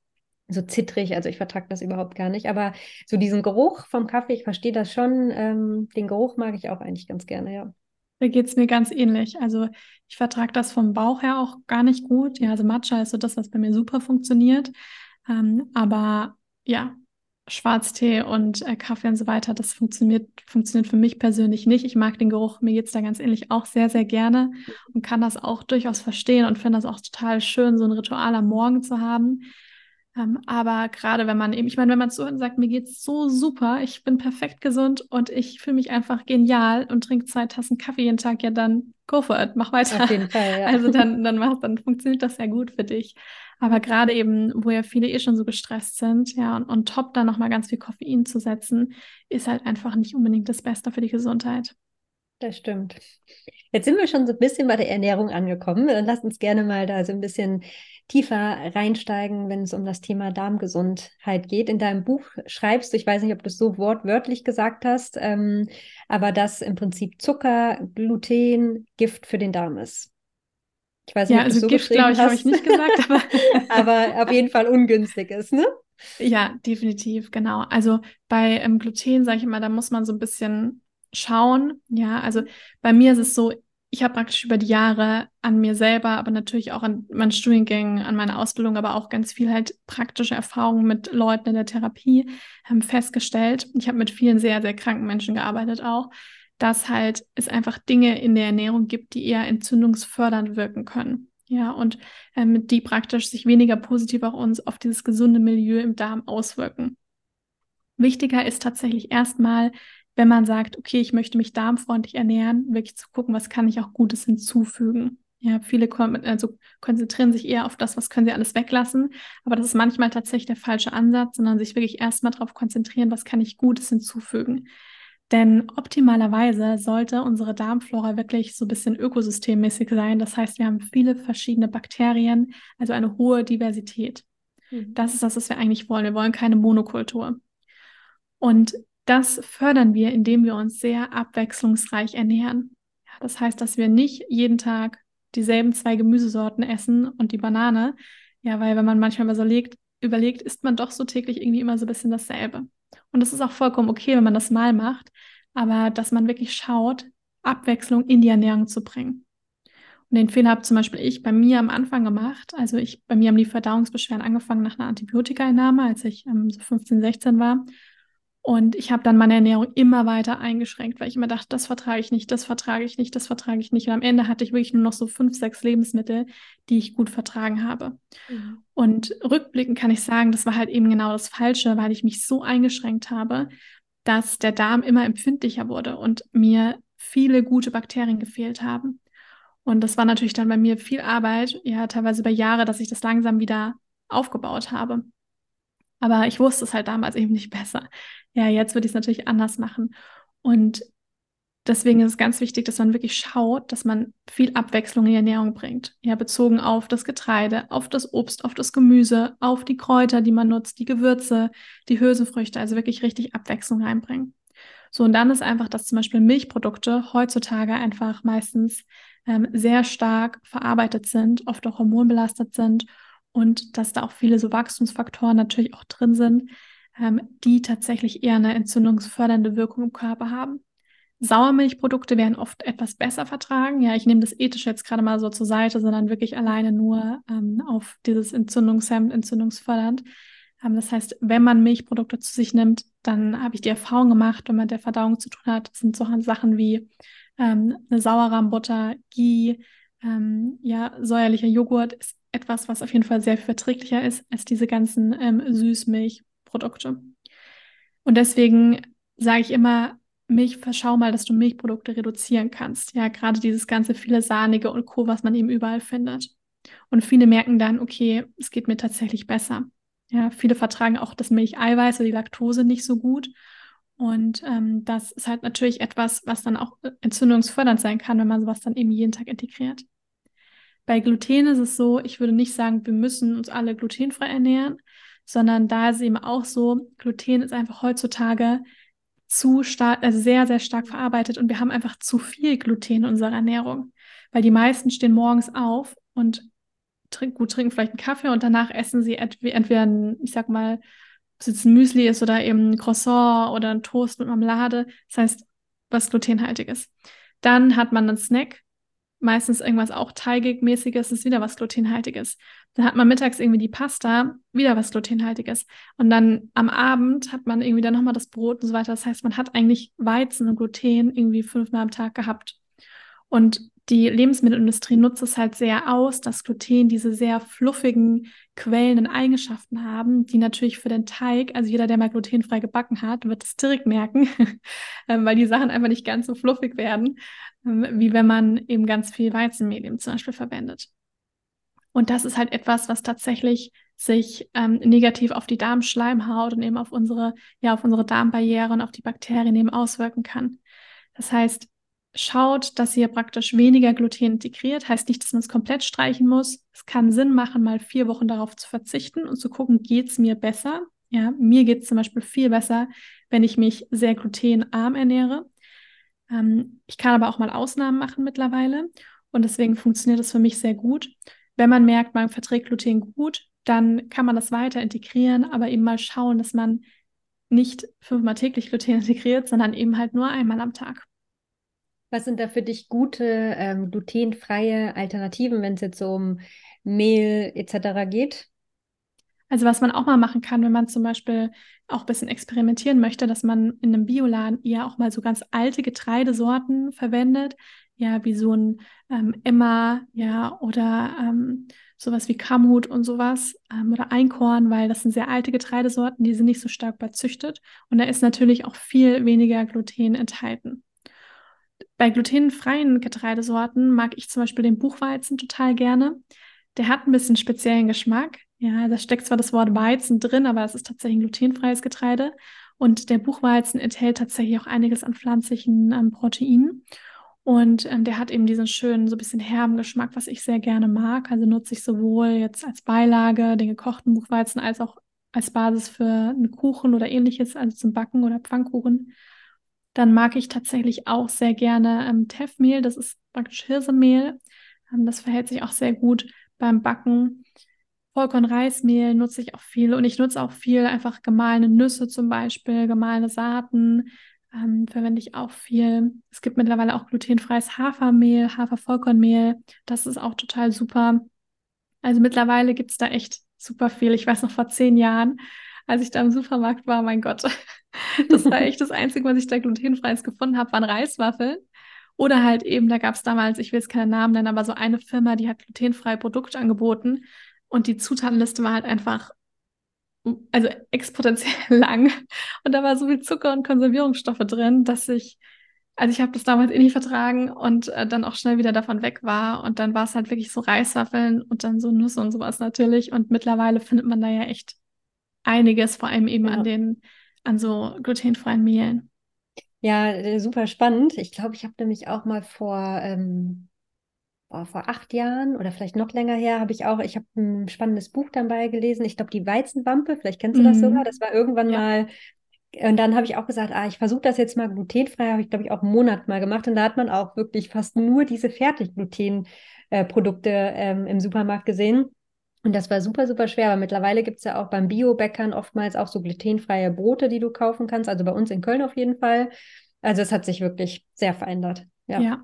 so zittrig, also ich vertrage das überhaupt gar nicht. Aber so diesen Geruch vom Kaffee, ich verstehe das schon. Ähm, den Geruch mag ich auch eigentlich ganz gerne, ja. Da geht es mir ganz ähnlich. Also ich vertrage das vom Bauch her auch gar nicht gut. Ja, also Matcha ist so das, was bei mir super funktioniert. Ähm, aber ja, Schwarztee und äh, Kaffee und so weiter, das funktioniert, funktioniert für mich persönlich nicht. Ich mag den Geruch, mir geht es da ganz ähnlich auch sehr, sehr gerne und kann das auch durchaus verstehen und finde das auch total schön, so ein Ritual am Morgen zu haben. Ähm, aber gerade wenn man eben, ich meine, wenn man zuhört und sagt, mir geht's so super, ich bin perfekt gesund und ich fühle mich einfach genial und trinke zwei Tassen Kaffee jeden Tag, ja dann go for it, mach weiter. Auf jeden Fall, ja. Also dann, dann mach, dann funktioniert das ja gut für dich. Aber gerade eben, wo ja viele eh schon so gestresst sind, ja, und, und top dann nochmal ganz viel Koffein zu setzen, ist halt einfach nicht unbedingt das Beste für die Gesundheit. Das stimmt. Jetzt sind wir schon so ein bisschen bei der Ernährung angekommen. Dann lass uns gerne mal da so ein bisschen tiefer reinsteigen, wenn es um das Thema Darmgesundheit geht. In deinem Buch schreibst du, ich weiß nicht, ob du es so wortwörtlich gesagt hast, ähm, aber dass im Prinzip Zucker, Gluten Gift für den Darm ist. Ich weiß nicht, ja, ob also so Gift, glaube ich, habe ich nicht gesagt, aber, aber auf jeden Fall ungünstig ist, ne? Ja, definitiv, genau. Also bei ähm, Gluten sage ich immer, da muss man so ein bisschen schauen. Ja, also bei mir ist es so, ich habe praktisch über die Jahre an mir selber, aber natürlich auch an meinen Studiengängen, an meiner Ausbildung, aber auch ganz viel halt praktische Erfahrungen mit Leuten in der Therapie ähm, festgestellt. Ich habe mit vielen sehr, sehr kranken Menschen gearbeitet auch, dass halt es einfach Dinge in der Ernährung gibt, die eher entzündungsfördernd wirken können. Ja, und ähm, die praktisch sich weniger positiv auf uns, auf dieses gesunde Milieu im Darm auswirken. Wichtiger ist tatsächlich erstmal wenn man sagt, okay, ich möchte mich darmfreundlich ernähren, wirklich zu gucken, was kann ich auch Gutes hinzufügen. Ja, viele also konzentrieren sich eher auf das, was können sie alles weglassen. Aber das ist manchmal tatsächlich der falsche Ansatz, sondern sich wirklich erstmal darauf konzentrieren, was kann ich Gutes hinzufügen. Denn optimalerweise sollte unsere Darmflora wirklich so ein bisschen ökosystemmäßig sein. Das heißt, wir haben viele verschiedene Bakterien, also eine hohe Diversität. Mhm. Das ist das, was wir eigentlich wollen. Wir wollen keine Monokultur. Und das fördern wir, indem wir uns sehr abwechslungsreich ernähren. Das heißt, dass wir nicht jeden Tag dieselben zwei Gemüsesorten essen und die Banane. Ja, weil wenn man manchmal mal so legt, überlegt, isst man doch so täglich irgendwie immer so ein bisschen dasselbe. Und das ist auch vollkommen okay, wenn man das mal macht, aber dass man wirklich schaut, Abwechslung in die Ernährung zu bringen. Und den Fehler habe zum Beispiel ich bei mir am Anfang gemacht. Also ich, bei mir haben die Verdauungsbeschwerden angefangen nach einer Antibiotikaeinnahme, als ich ähm, so 15, 16 war. Und ich habe dann meine Ernährung immer weiter eingeschränkt, weil ich immer dachte, das vertrage ich nicht, das vertrage ich nicht, das vertrage ich nicht. Und am Ende hatte ich wirklich nur noch so fünf, sechs Lebensmittel, die ich gut vertragen habe. Mhm. Und rückblickend kann ich sagen, das war halt eben genau das Falsche, weil ich mich so eingeschränkt habe, dass der Darm immer empfindlicher wurde und mir viele gute Bakterien gefehlt haben. Und das war natürlich dann bei mir viel Arbeit, ja, teilweise über Jahre, dass ich das langsam wieder aufgebaut habe. Aber ich wusste es halt damals eben nicht besser. Ja, jetzt würde ich es natürlich anders machen. Und deswegen ist es ganz wichtig, dass man wirklich schaut, dass man viel Abwechslung in die Ernährung bringt. Ja, bezogen auf das Getreide, auf das Obst, auf das Gemüse, auf die Kräuter, die man nutzt, die Gewürze, die Hülsenfrüchte, also wirklich richtig Abwechslung reinbringen. So, und dann ist einfach, dass zum Beispiel Milchprodukte heutzutage einfach meistens ähm, sehr stark verarbeitet sind, oft auch hormonbelastet sind und dass da auch viele so Wachstumsfaktoren natürlich auch drin sind, ähm, die tatsächlich eher eine entzündungsfördernde Wirkung im Körper haben. Sauermilchprodukte werden oft etwas besser vertragen. Ja, ich nehme das ethisch jetzt gerade mal so zur Seite, sondern wirklich alleine nur ähm, auf dieses Entzündungshemd, entzündungsfördernd. Ähm, das heißt, wenn man Milchprodukte zu sich nimmt, dann habe ich die Erfahrung gemacht, wenn man mit der Verdauung zu tun hat, sind so Sachen wie ähm, eine Sauerrahmbutter, Ghee, ähm, ja, säuerlicher Joghurt ist etwas, was auf jeden Fall sehr verträglicher ist als diese ganzen ähm, Süßmilchprodukte. Und deswegen sage ich immer, Milch, verschau mal, dass du Milchprodukte reduzieren kannst. Ja, gerade dieses ganze viele Sahnige und Co., was man eben überall findet. Und viele merken dann, okay, es geht mir tatsächlich besser. Ja, viele vertragen auch das Milcheiweiß oder die Laktose nicht so gut. Und ähm, das ist halt natürlich etwas, was dann auch entzündungsfördernd sein kann, wenn man sowas dann eben jeden Tag integriert. Bei Gluten ist es so, ich würde nicht sagen, wir müssen uns alle glutenfrei ernähren, sondern da ist es eben auch so, Gluten ist einfach heutzutage zu stark, also sehr, sehr stark verarbeitet und wir haben einfach zu viel Gluten in unserer Ernährung. Weil die meisten stehen morgens auf und trink, gut trinken vielleicht einen Kaffee und danach essen sie entweder, ein, ich sag mal, ob es jetzt ein Müsli ist oder eben ein Croissant oder ein Toast mit Marmelade. Das heißt, was glutenhaltiges. Dann hat man einen Snack, meistens irgendwas auch teigig-mäßiges, ist wieder was glutenhaltiges. Dann hat man mittags irgendwie die Pasta, wieder was glutenhaltiges. Und dann am Abend hat man irgendwie dann nochmal das Brot und so weiter. Das heißt, man hat eigentlich Weizen und Gluten irgendwie fünfmal am Tag gehabt. Und die Lebensmittelindustrie nutzt es halt sehr aus, dass Gluten diese sehr fluffigen, quellenden Eigenschaften haben, die natürlich für den Teig, also jeder, der mal glutenfrei gebacken hat, wird es direkt merken, ähm, weil die Sachen einfach nicht ganz so fluffig werden, ähm, wie wenn man eben ganz viel Weizenmehl eben zum Beispiel verwendet. Und das ist halt etwas, was tatsächlich sich ähm, negativ auf die Darmschleimhaut und eben auf unsere, ja, auf unsere Darmbarriere und auf die Bakterien eben auswirken kann. Das heißt, schaut, dass ihr praktisch weniger Gluten integriert. Heißt nicht, dass man es komplett streichen muss. Es kann Sinn machen, mal vier Wochen darauf zu verzichten und zu gucken, geht es mir besser? Ja, mir geht es zum Beispiel viel besser, wenn ich mich sehr glutenarm ernähre. Ähm, ich kann aber auch mal Ausnahmen machen mittlerweile und deswegen funktioniert das für mich sehr gut. Wenn man merkt, man verträgt Gluten gut, dann kann man das weiter integrieren, aber eben mal schauen, dass man nicht fünfmal täglich Gluten integriert, sondern eben halt nur einmal am Tag. Was sind da für dich gute ähm, glutenfreie Alternativen, wenn es jetzt so um Mehl etc. geht? Also was man auch mal machen kann, wenn man zum Beispiel auch ein bisschen experimentieren möchte, dass man in einem Bioladen eher auch mal so ganz alte Getreidesorten verwendet, ja, wie so ein ähm, Emma, ja, oder ähm, sowas wie Kamut und sowas ähm, oder Einkorn, weil das sind sehr alte Getreidesorten, die sind nicht so stark bezüchtet und da ist natürlich auch viel weniger Gluten enthalten. Bei glutenfreien Getreidesorten mag ich zum Beispiel den Buchweizen total gerne. Der hat ein bisschen speziellen Geschmack. Ja, da steckt zwar das Wort Weizen drin, aber es ist tatsächlich ein glutenfreies Getreide. Und der Buchweizen enthält tatsächlich auch einiges an pflanzlichen ähm, Proteinen. Und ähm, der hat eben diesen schönen, so ein bisschen herben Geschmack, was ich sehr gerne mag. Also nutze ich sowohl jetzt als Beilage den gekochten Buchweizen als auch als Basis für einen Kuchen oder ähnliches, also zum Backen oder Pfannkuchen. Dann mag ich tatsächlich auch sehr gerne ähm, Teffmehl. Das ist praktisch Hirsemehl. Ähm, das verhält sich auch sehr gut beim Backen. Vollkornreismehl nutze ich auch viel und ich nutze auch viel einfach gemahlene Nüsse zum Beispiel, gemahlene Saaten ähm, verwende ich auch viel. Es gibt mittlerweile auch glutenfreies Hafermehl, Hafervollkornmehl. Das ist auch total super. Also mittlerweile gibt es da echt super viel. Ich weiß noch vor zehn Jahren, als ich da im Supermarkt war, mein Gott, das war echt das Einzige, was ich da glutenfreies gefunden habe, waren Reiswaffeln. Oder halt eben, da gab es damals, ich will jetzt keinen Namen nennen, aber so eine Firma, die hat glutenfreie Produkte angeboten. Und die Zutatenliste war halt einfach, also exponentiell lang. Und da war so viel Zucker und Konservierungsstoffe drin, dass ich, also ich habe das damals eh nicht vertragen und äh, dann auch schnell wieder davon weg war. Und dann war es halt wirklich so Reiswaffeln und dann so Nüsse und sowas natürlich. Und mittlerweile findet man da ja echt einiges, vor allem eben ja. an den, an so glutenfreien Mehlen. Ja, äh, super spannend. Ich glaube, ich habe nämlich auch mal vor, ähm, oh, vor acht Jahren oder vielleicht noch länger her, habe ich auch, ich habe ein spannendes Buch dabei gelesen. Ich glaube, die Weizenwampe, vielleicht kennst du das mhm. sogar. Das war irgendwann ja. mal. Und dann habe ich auch gesagt, ah, ich versuche das jetzt mal glutenfrei, habe ich, glaube ich, auch einen Monat mal gemacht. Und da hat man auch wirklich fast nur diese Fertiggluten-Produkte äh, ähm, im Supermarkt gesehen. Und das war super, super schwer, aber mittlerweile gibt es ja auch beim Biobäckern oftmals auch so glutenfreie Brote, die du kaufen kannst. Also bei uns in Köln auf jeden Fall. Also es hat sich wirklich sehr verändert. Ja. ja.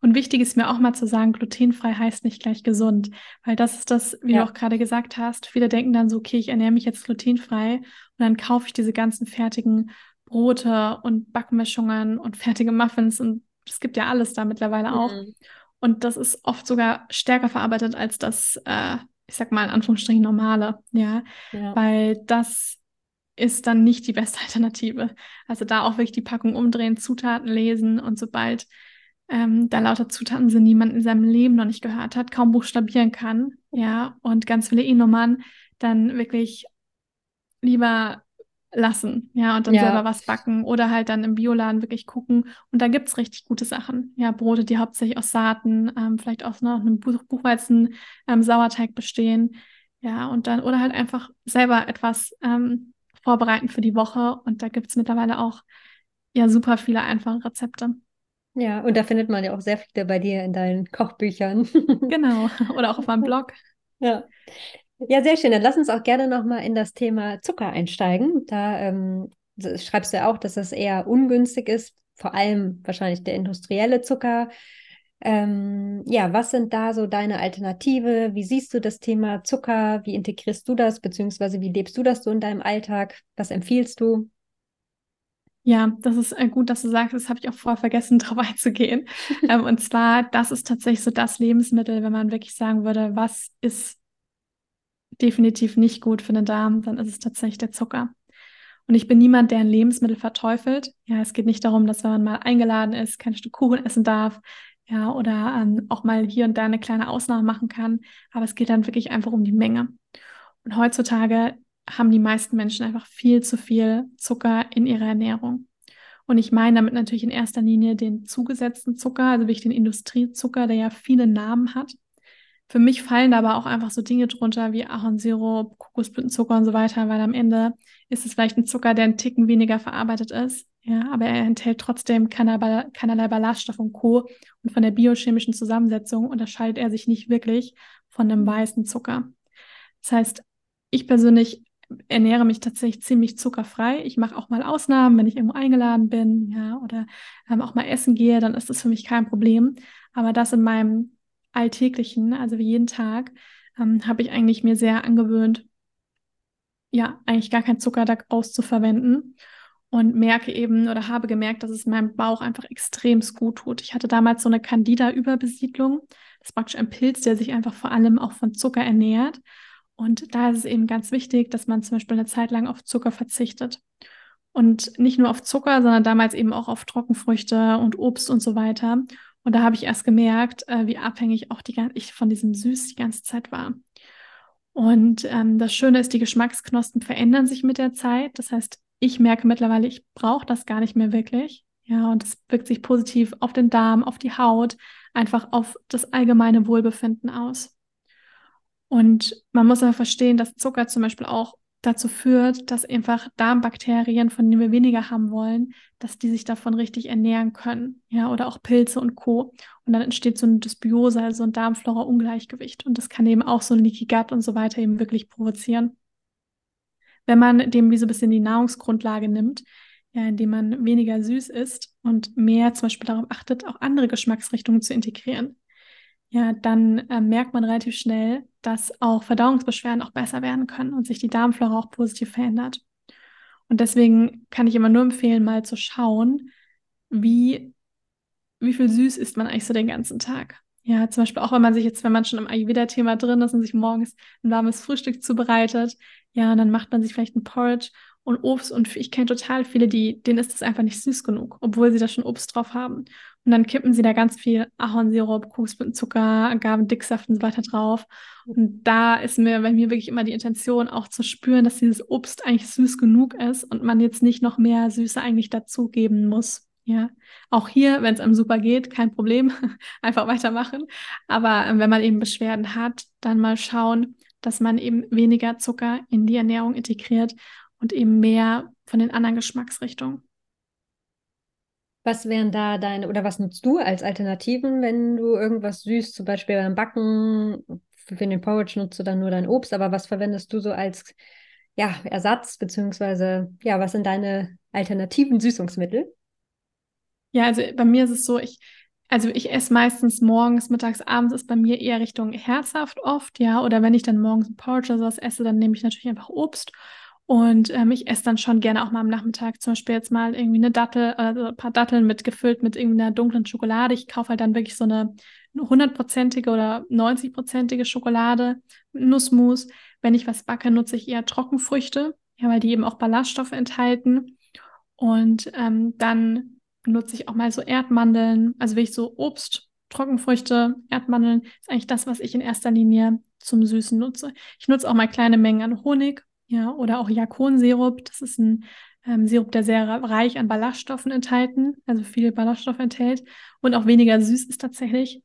Und wichtig ist mir auch mal zu sagen, glutenfrei heißt nicht gleich gesund, weil das ist das, wie ja. du auch gerade gesagt hast. Viele denken dann so, okay, ich ernähre mich jetzt glutenfrei und dann kaufe ich diese ganzen fertigen Brote und Backmischungen und fertige Muffins und es gibt ja alles da mittlerweile auch. Mhm. Und das ist oft sogar stärker verarbeitet als das äh, ich sag mal in Anführungsstrichen normale, ja, ja. weil das ist dann nicht die beste Alternative. Also da auch wirklich die Packung umdrehen, Zutaten lesen und sobald ähm, da lauter Zutaten sind, die man in seinem Leben noch nicht gehört hat, kaum buchstabieren kann, ja, und ganz viele E-Nummern, dann wirklich lieber lassen, ja, und dann ja. selber was backen oder halt dann im Bioladen wirklich gucken. Und da gibt es richtig gute Sachen. Ja, Brote, die hauptsächlich aus Saaten, ähm, vielleicht aus noch einem Buchweizen ähm, Sauerteig bestehen. Ja, und dann, oder halt einfach selber etwas ähm, vorbereiten für die Woche. Und da gibt es mittlerweile auch ja super viele einfache Rezepte. Ja, und da findet man ja auch sehr viele bei dir in deinen Kochbüchern. genau, oder auch auf meinem Blog. Ja. Ja, sehr schön. Dann lass uns auch gerne nochmal in das Thema Zucker einsteigen. Da ähm, schreibst du ja auch, dass das eher ungünstig ist, vor allem wahrscheinlich der industrielle Zucker. Ähm, ja, was sind da so deine Alternative? Wie siehst du das Thema Zucker? Wie integrierst du das, beziehungsweise wie lebst du das so in deinem Alltag? Was empfiehlst du? Ja, das ist äh, gut, dass du sagst, das habe ich auch vorher vergessen, darauf einzugehen. ähm, und zwar, das ist tatsächlich so das Lebensmittel, wenn man wirklich sagen würde, was ist definitiv nicht gut für den Darm, dann ist es tatsächlich der Zucker. Und ich bin niemand, der ein Lebensmittel verteufelt. Ja, es geht nicht darum, dass wenn man mal eingeladen ist, kein Stück Kuchen essen darf, ja, oder ähm, auch mal hier und da eine kleine Ausnahme machen kann. Aber es geht dann wirklich einfach um die Menge. Und heutzutage haben die meisten Menschen einfach viel zu viel Zucker in ihrer Ernährung. Und ich meine damit natürlich in erster Linie den zugesetzten Zucker, also wirklich den Industriezucker, der ja viele Namen hat. Für mich fallen aber auch einfach so Dinge drunter wie Ahornsirup, Kokosblütenzucker und so weiter, weil am Ende ist es vielleicht ein Zucker, der einen Ticken weniger verarbeitet ist. Ja, aber er enthält trotzdem keinerlei, keinerlei Ballaststoff und Co. Und von der biochemischen Zusammensetzung unterscheidet er sich nicht wirklich von einem weißen Zucker. Das heißt, ich persönlich ernähre mich tatsächlich ziemlich zuckerfrei. Ich mache auch mal Ausnahmen, wenn ich irgendwo eingeladen bin, ja, oder ähm, auch mal essen gehe, dann ist das für mich kein Problem. Aber das in meinem alltäglichen, also wie jeden Tag, ähm, habe ich eigentlich mir sehr angewöhnt, ja, eigentlich gar keinen Zucker daraus zu und merke eben oder habe gemerkt, dass es meinem Bauch einfach extrem gut tut. Ich hatte damals so eine Candida-Überbesiedlung. Das ist praktisch ein Pilz, der sich einfach vor allem auch von Zucker ernährt. Und da ist es eben ganz wichtig, dass man zum Beispiel eine Zeit lang auf Zucker verzichtet. Und nicht nur auf Zucker, sondern damals eben auch auf Trockenfrüchte und Obst und so weiter. Und da habe ich erst gemerkt, äh, wie abhängig auch die, ich von diesem Süß die ganze Zeit war. Und ähm, das Schöne ist, die Geschmacksknospen verändern sich mit der Zeit. Das heißt, ich merke mittlerweile, ich brauche das gar nicht mehr wirklich. Ja, und es wirkt sich positiv auf den Darm, auf die Haut, einfach auf das allgemeine Wohlbefinden aus. Und man muss aber verstehen, dass Zucker zum Beispiel auch dazu führt, dass einfach Darmbakterien, von denen wir weniger haben wollen, dass die sich davon richtig ernähren können. Ja, oder auch Pilze und Co. Und dann entsteht so eine Dysbiose, also ein Darmflora-Ungleichgewicht. Und das kann eben auch so ein Leaky Gut und so weiter eben wirklich provozieren. Wenn man dem wie so ein bisschen die Nahrungsgrundlage nimmt, ja, indem man weniger süß isst und mehr zum Beispiel darauf achtet, auch andere Geschmacksrichtungen zu integrieren ja, dann äh, merkt man relativ schnell, dass auch Verdauungsbeschwerden auch besser werden können und sich die Darmflora auch positiv verändert. Und deswegen kann ich immer nur empfehlen, mal zu schauen, wie, wie viel süß isst man eigentlich so den ganzen Tag. Ja, zum Beispiel auch, wenn man sich jetzt, wenn man schon im Ayurveda-Thema drin ist und sich morgens ein warmes Frühstück zubereitet, ja, und dann macht man sich vielleicht ein Porridge und Obst und ich kenne total viele, die, denen ist das einfach nicht süß genug, obwohl sie da schon Obst drauf haben. Und dann kippen sie da ganz viel Ahornsirup, Kokosblütenzucker, Agavendicksaft und so weiter drauf. Und da ist mir bei mir wirklich immer die Intention, auch zu spüren, dass dieses Obst eigentlich süß genug ist und man jetzt nicht noch mehr Süße eigentlich dazugeben muss. Ja, auch hier, wenn es einem super geht, kein Problem, einfach weitermachen. Aber äh, wenn man eben Beschwerden hat, dann mal schauen, dass man eben weniger Zucker in die Ernährung integriert und eben mehr von den anderen Geschmacksrichtungen. Was wären da deine, oder was nutzt du als Alternativen, wenn du irgendwas süß, zum Beispiel beim Backen, für den Porridge nutzt du dann nur dein Obst, aber was verwendest du so als ja, Ersatz, beziehungsweise ja, was sind deine alternativen Süßungsmittel? Ja, also bei mir ist es so, ich, also ich esse meistens morgens, mittags, abends ist bei mir eher Richtung herzhaft oft, ja, oder wenn ich dann morgens ein Porridge oder sowas esse, dann nehme ich natürlich einfach Obst und ähm, ich esse dann schon gerne auch mal am Nachmittag zum Beispiel jetzt mal irgendwie eine Dattel, also ein paar Datteln mit gefüllt mit irgendeiner dunklen Schokolade. Ich kaufe halt dann wirklich so eine hundertprozentige oder 90-prozentige Schokolade, Nussmus. Wenn ich was backe, nutze ich eher Trockenfrüchte, ja, weil die eben auch Ballaststoffe enthalten. Und ähm, dann nutze ich auch mal so Erdmandeln, also wirklich so Obst, Trockenfrüchte, Erdmandeln ist eigentlich das, was ich in erster Linie zum Süßen nutze. Ich nutze auch mal kleine Mengen an Honig Ja, oder auch Jakonsirup. Das ist ein ähm, Sirup, der sehr reich an Ballaststoffen enthalten, also viel Ballaststoff enthält und auch weniger süß ist tatsächlich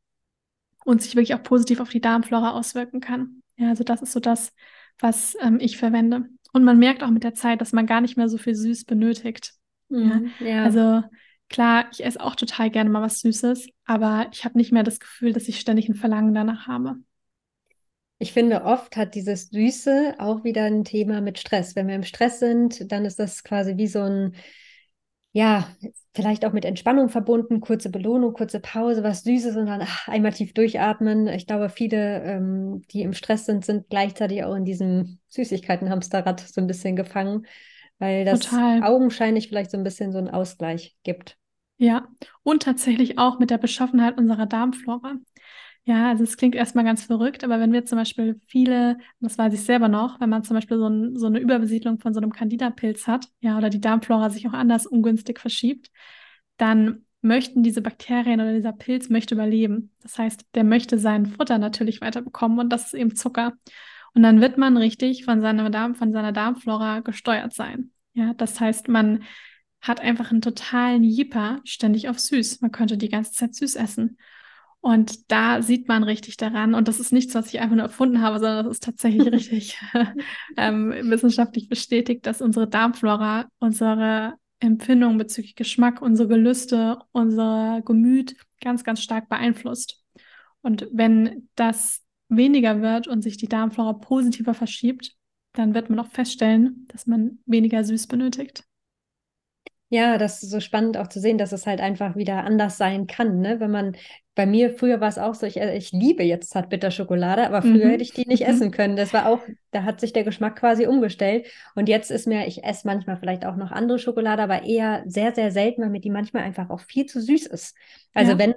und sich wirklich auch positiv auf die Darmflora auswirken kann. Ja, also das ist so das, was ähm, ich verwende. Und man merkt auch mit der Zeit, dass man gar nicht mehr so viel süß benötigt. Mhm, ja? ja. Also klar, ich esse auch total gerne mal was Süßes, aber ich habe nicht mehr das Gefühl, dass ich ständig ein Verlangen danach habe. Ich finde, oft hat dieses Süße auch wieder ein Thema mit Stress. Wenn wir im Stress sind, dann ist das quasi wie so ein, ja, vielleicht auch mit Entspannung verbunden, kurze Belohnung, kurze Pause, was Süßes und dann ach, einmal tief durchatmen. Ich glaube, viele, ähm, die im Stress sind, sind gleichzeitig auch in diesem Süßigkeiten-Hamsterrad so ein bisschen gefangen, weil das Total. augenscheinlich vielleicht so ein bisschen so einen Ausgleich gibt. Ja, und tatsächlich auch mit der Beschaffenheit unserer Darmflora. Ja, also es klingt erstmal ganz verrückt, aber wenn wir zum Beispiel viele, das weiß ich selber noch, wenn man zum Beispiel so, ein, so eine Überbesiedlung von so einem Candida-Pilz hat, ja, oder die Darmflora sich auch anders ungünstig verschiebt, dann möchten diese Bakterien oder dieser Pilz möchte überleben. Das heißt, der möchte sein Futter natürlich weiterbekommen und das ist eben Zucker. Und dann wird man richtig von seiner, Darm, von seiner Darmflora gesteuert sein. Ja, das heißt, man hat einfach einen totalen Jipper ständig auf süß. Man könnte die ganze Zeit süß essen. Und da sieht man richtig daran, und das ist nichts, was ich einfach nur erfunden habe, sondern das ist tatsächlich richtig ähm, wissenschaftlich bestätigt, dass unsere Darmflora unsere Empfindungen bezüglich Geschmack, unsere Gelüste, unser Gemüt ganz, ganz stark beeinflusst. Und wenn das weniger wird und sich die Darmflora positiver verschiebt, dann wird man auch feststellen, dass man weniger süß benötigt. Ja, das ist so spannend auch zu sehen, dass es halt einfach wieder anders sein kann. Ne? Wenn man, bei mir früher war es auch so, ich, äh, ich liebe jetzt Zartbitterschokolade, aber früher mhm. hätte ich die nicht essen können. Das war auch, da hat sich der Geschmack quasi umgestellt. Und jetzt ist mir, ich esse manchmal vielleicht auch noch andere Schokolade, aber eher sehr, sehr selten, weil mir die manchmal einfach auch viel zu süß ist. Also ja. wenn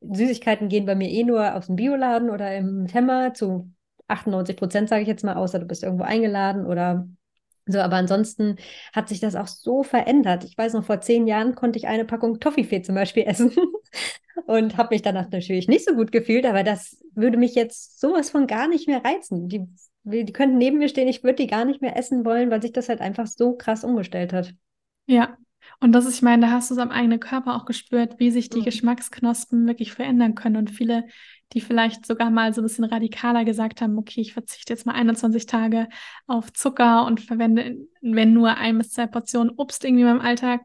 Süßigkeiten gehen bei mir eh nur aus dem Bioladen oder im Temmer zu 98 Prozent, sage ich jetzt mal, außer du bist irgendwo eingeladen oder so, aber ansonsten hat sich das auch so verändert. Ich weiß noch, vor zehn Jahren konnte ich eine Packung Toffifee zum Beispiel essen und habe mich danach natürlich nicht so gut gefühlt, aber das würde mich jetzt sowas von gar nicht mehr reizen. Die, die könnten neben mir stehen, ich würde die gar nicht mehr essen wollen, weil sich das halt einfach so krass umgestellt hat. Ja, und das ist, ich meine, da hast du es am eigenen Körper auch gespürt, wie sich die mhm. Geschmacksknospen wirklich verändern können. Und viele die vielleicht sogar mal so ein bisschen radikaler gesagt haben, okay, ich verzichte jetzt mal 21 Tage auf Zucker und verwende, wenn nur ein bis zwei Portionen Obst irgendwie im Alltag,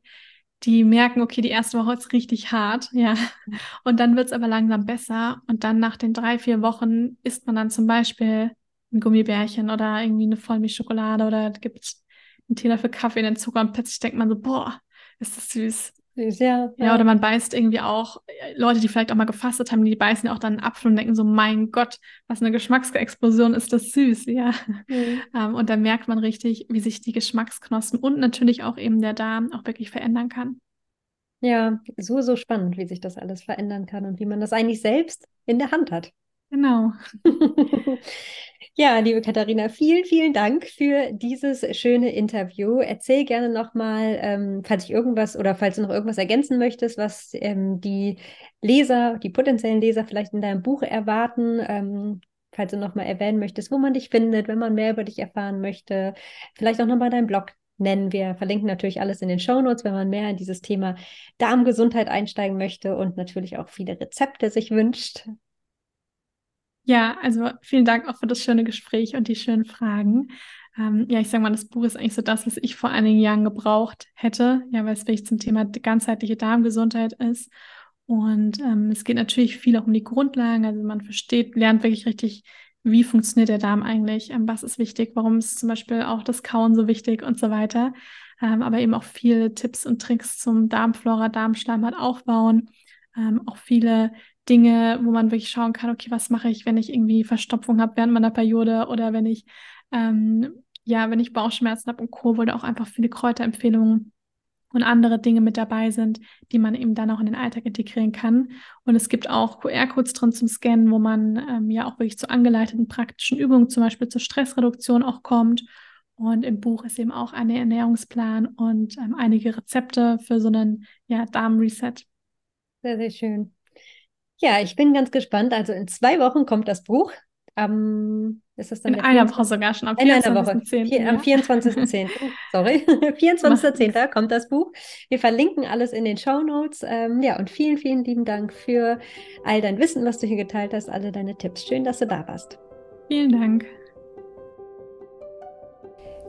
die merken, okay, die erste Woche ist richtig hart, ja. Und dann wird es aber langsam besser. Und dann nach den drei, vier Wochen isst man dann zum Beispiel ein Gummibärchen oder irgendwie eine Vollmilchschokolade oder gibt es einen Teelöffel Kaffee in den Zucker und plötzlich denkt man so, boah, ist das süß. Süß, ja, ja. Ja, oder man beißt irgendwie auch, Leute, die vielleicht auch mal gefastet haben, die beißen ja auch dann einen Apfel und denken so, mein Gott, was eine Geschmacksexplosion ist das süß, ja. Mhm. Ähm, und da merkt man richtig, wie sich die Geschmacksknospen und natürlich auch eben der Darm auch wirklich verändern kann. Ja, so, so spannend, wie sich das alles verändern kann und wie man das eigentlich selbst in der Hand hat. Genau. ja, liebe Katharina, vielen, vielen Dank für dieses schöne Interview. Erzähl gerne nochmal, ähm, falls ich irgendwas oder falls du noch irgendwas ergänzen möchtest, was ähm, die Leser, die potenziellen Leser vielleicht in deinem Buch erwarten. Ähm, falls du nochmal erwähnen möchtest, wo man dich findet, wenn man mehr über dich erfahren möchte. Vielleicht auch nochmal deinen Blog nennen. Wir verlinken natürlich alles in den Show Notes, wenn man mehr in dieses Thema Darmgesundheit einsteigen möchte und natürlich auch viele Rezepte sich wünscht. Ja, also vielen Dank auch für das schöne Gespräch und die schönen Fragen. Ähm, ja, ich sage mal, das Buch ist eigentlich so das, was ich vor einigen Jahren gebraucht hätte, ja, weil es wirklich zum Thema ganzheitliche Darmgesundheit ist. Und ähm, es geht natürlich viel auch um die Grundlagen. Also man versteht, lernt wirklich richtig, wie funktioniert der Darm eigentlich, ähm, was ist wichtig, warum ist zum Beispiel auch das Kauen so wichtig und so weiter. Ähm, aber eben auch viele Tipps und Tricks zum Darmflora, Darmschleimhaut aufbauen. Ähm, auch viele Dinge, wo man wirklich schauen kann, okay, was mache ich, wenn ich irgendwie Verstopfung habe während meiner Periode oder wenn ich, ähm, ja, wenn ich Bauchschmerzen habe und Co., wo da auch einfach viele Kräuterempfehlungen und andere Dinge mit dabei sind, die man eben dann auch in den Alltag integrieren kann. Und es gibt auch QR-Codes drin zum Scannen, wo man ähm, ja auch wirklich zu angeleiteten praktischen Übungen, zum Beispiel zur Stressreduktion auch kommt. Und im Buch ist eben auch ein Ernährungsplan und ähm, einige Rezepte für so einen ja, Darm-Reset. Sehr, sehr schön. Ja, ich bin ganz gespannt. Also in zwei Wochen kommt das Buch. am, ist das dann In einer Woche sogar schon, am 24.10. Ja. Am 24.10. Sorry, 24.10. kommt das Buch. Wir verlinken alles in den Show Notes. Ähm, ja, und vielen, vielen lieben Dank für all dein Wissen, was du hier geteilt hast, alle deine Tipps. Schön, dass du da warst. Vielen Dank.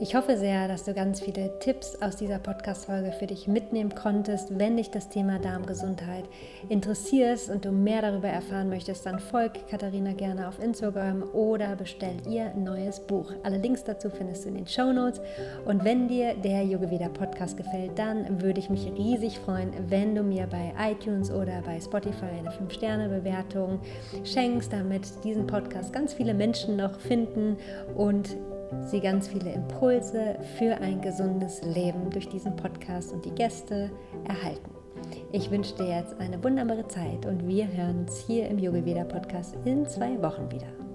Ich hoffe sehr, dass du ganz viele Tipps aus dieser Podcast-Folge für dich mitnehmen konntest. Wenn dich das Thema Darmgesundheit interessiert und du mehr darüber erfahren möchtest, dann folg Katharina gerne auf Instagram oder bestell ihr neues Buch. Alle Links dazu findest du in den Show Notes. Und wenn dir der Yogaveda Podcast gefällt, dann würde ich mich riesig freuen, wenn du mir bei iTunes oder bei Spotify eine 5-Sterne-Bewertung schenkst, damit diesen Podcast ganz viele Menschen noch finden und sie ganz viele Impulse für ein gesundes Leben durch diesen Podcast und die Gäste erhalten. Ich wünsche dir jetzt eine wunderbare Zeit und wir hören uns hier im Yoga Veda Podcast in zwei Wochen wieder.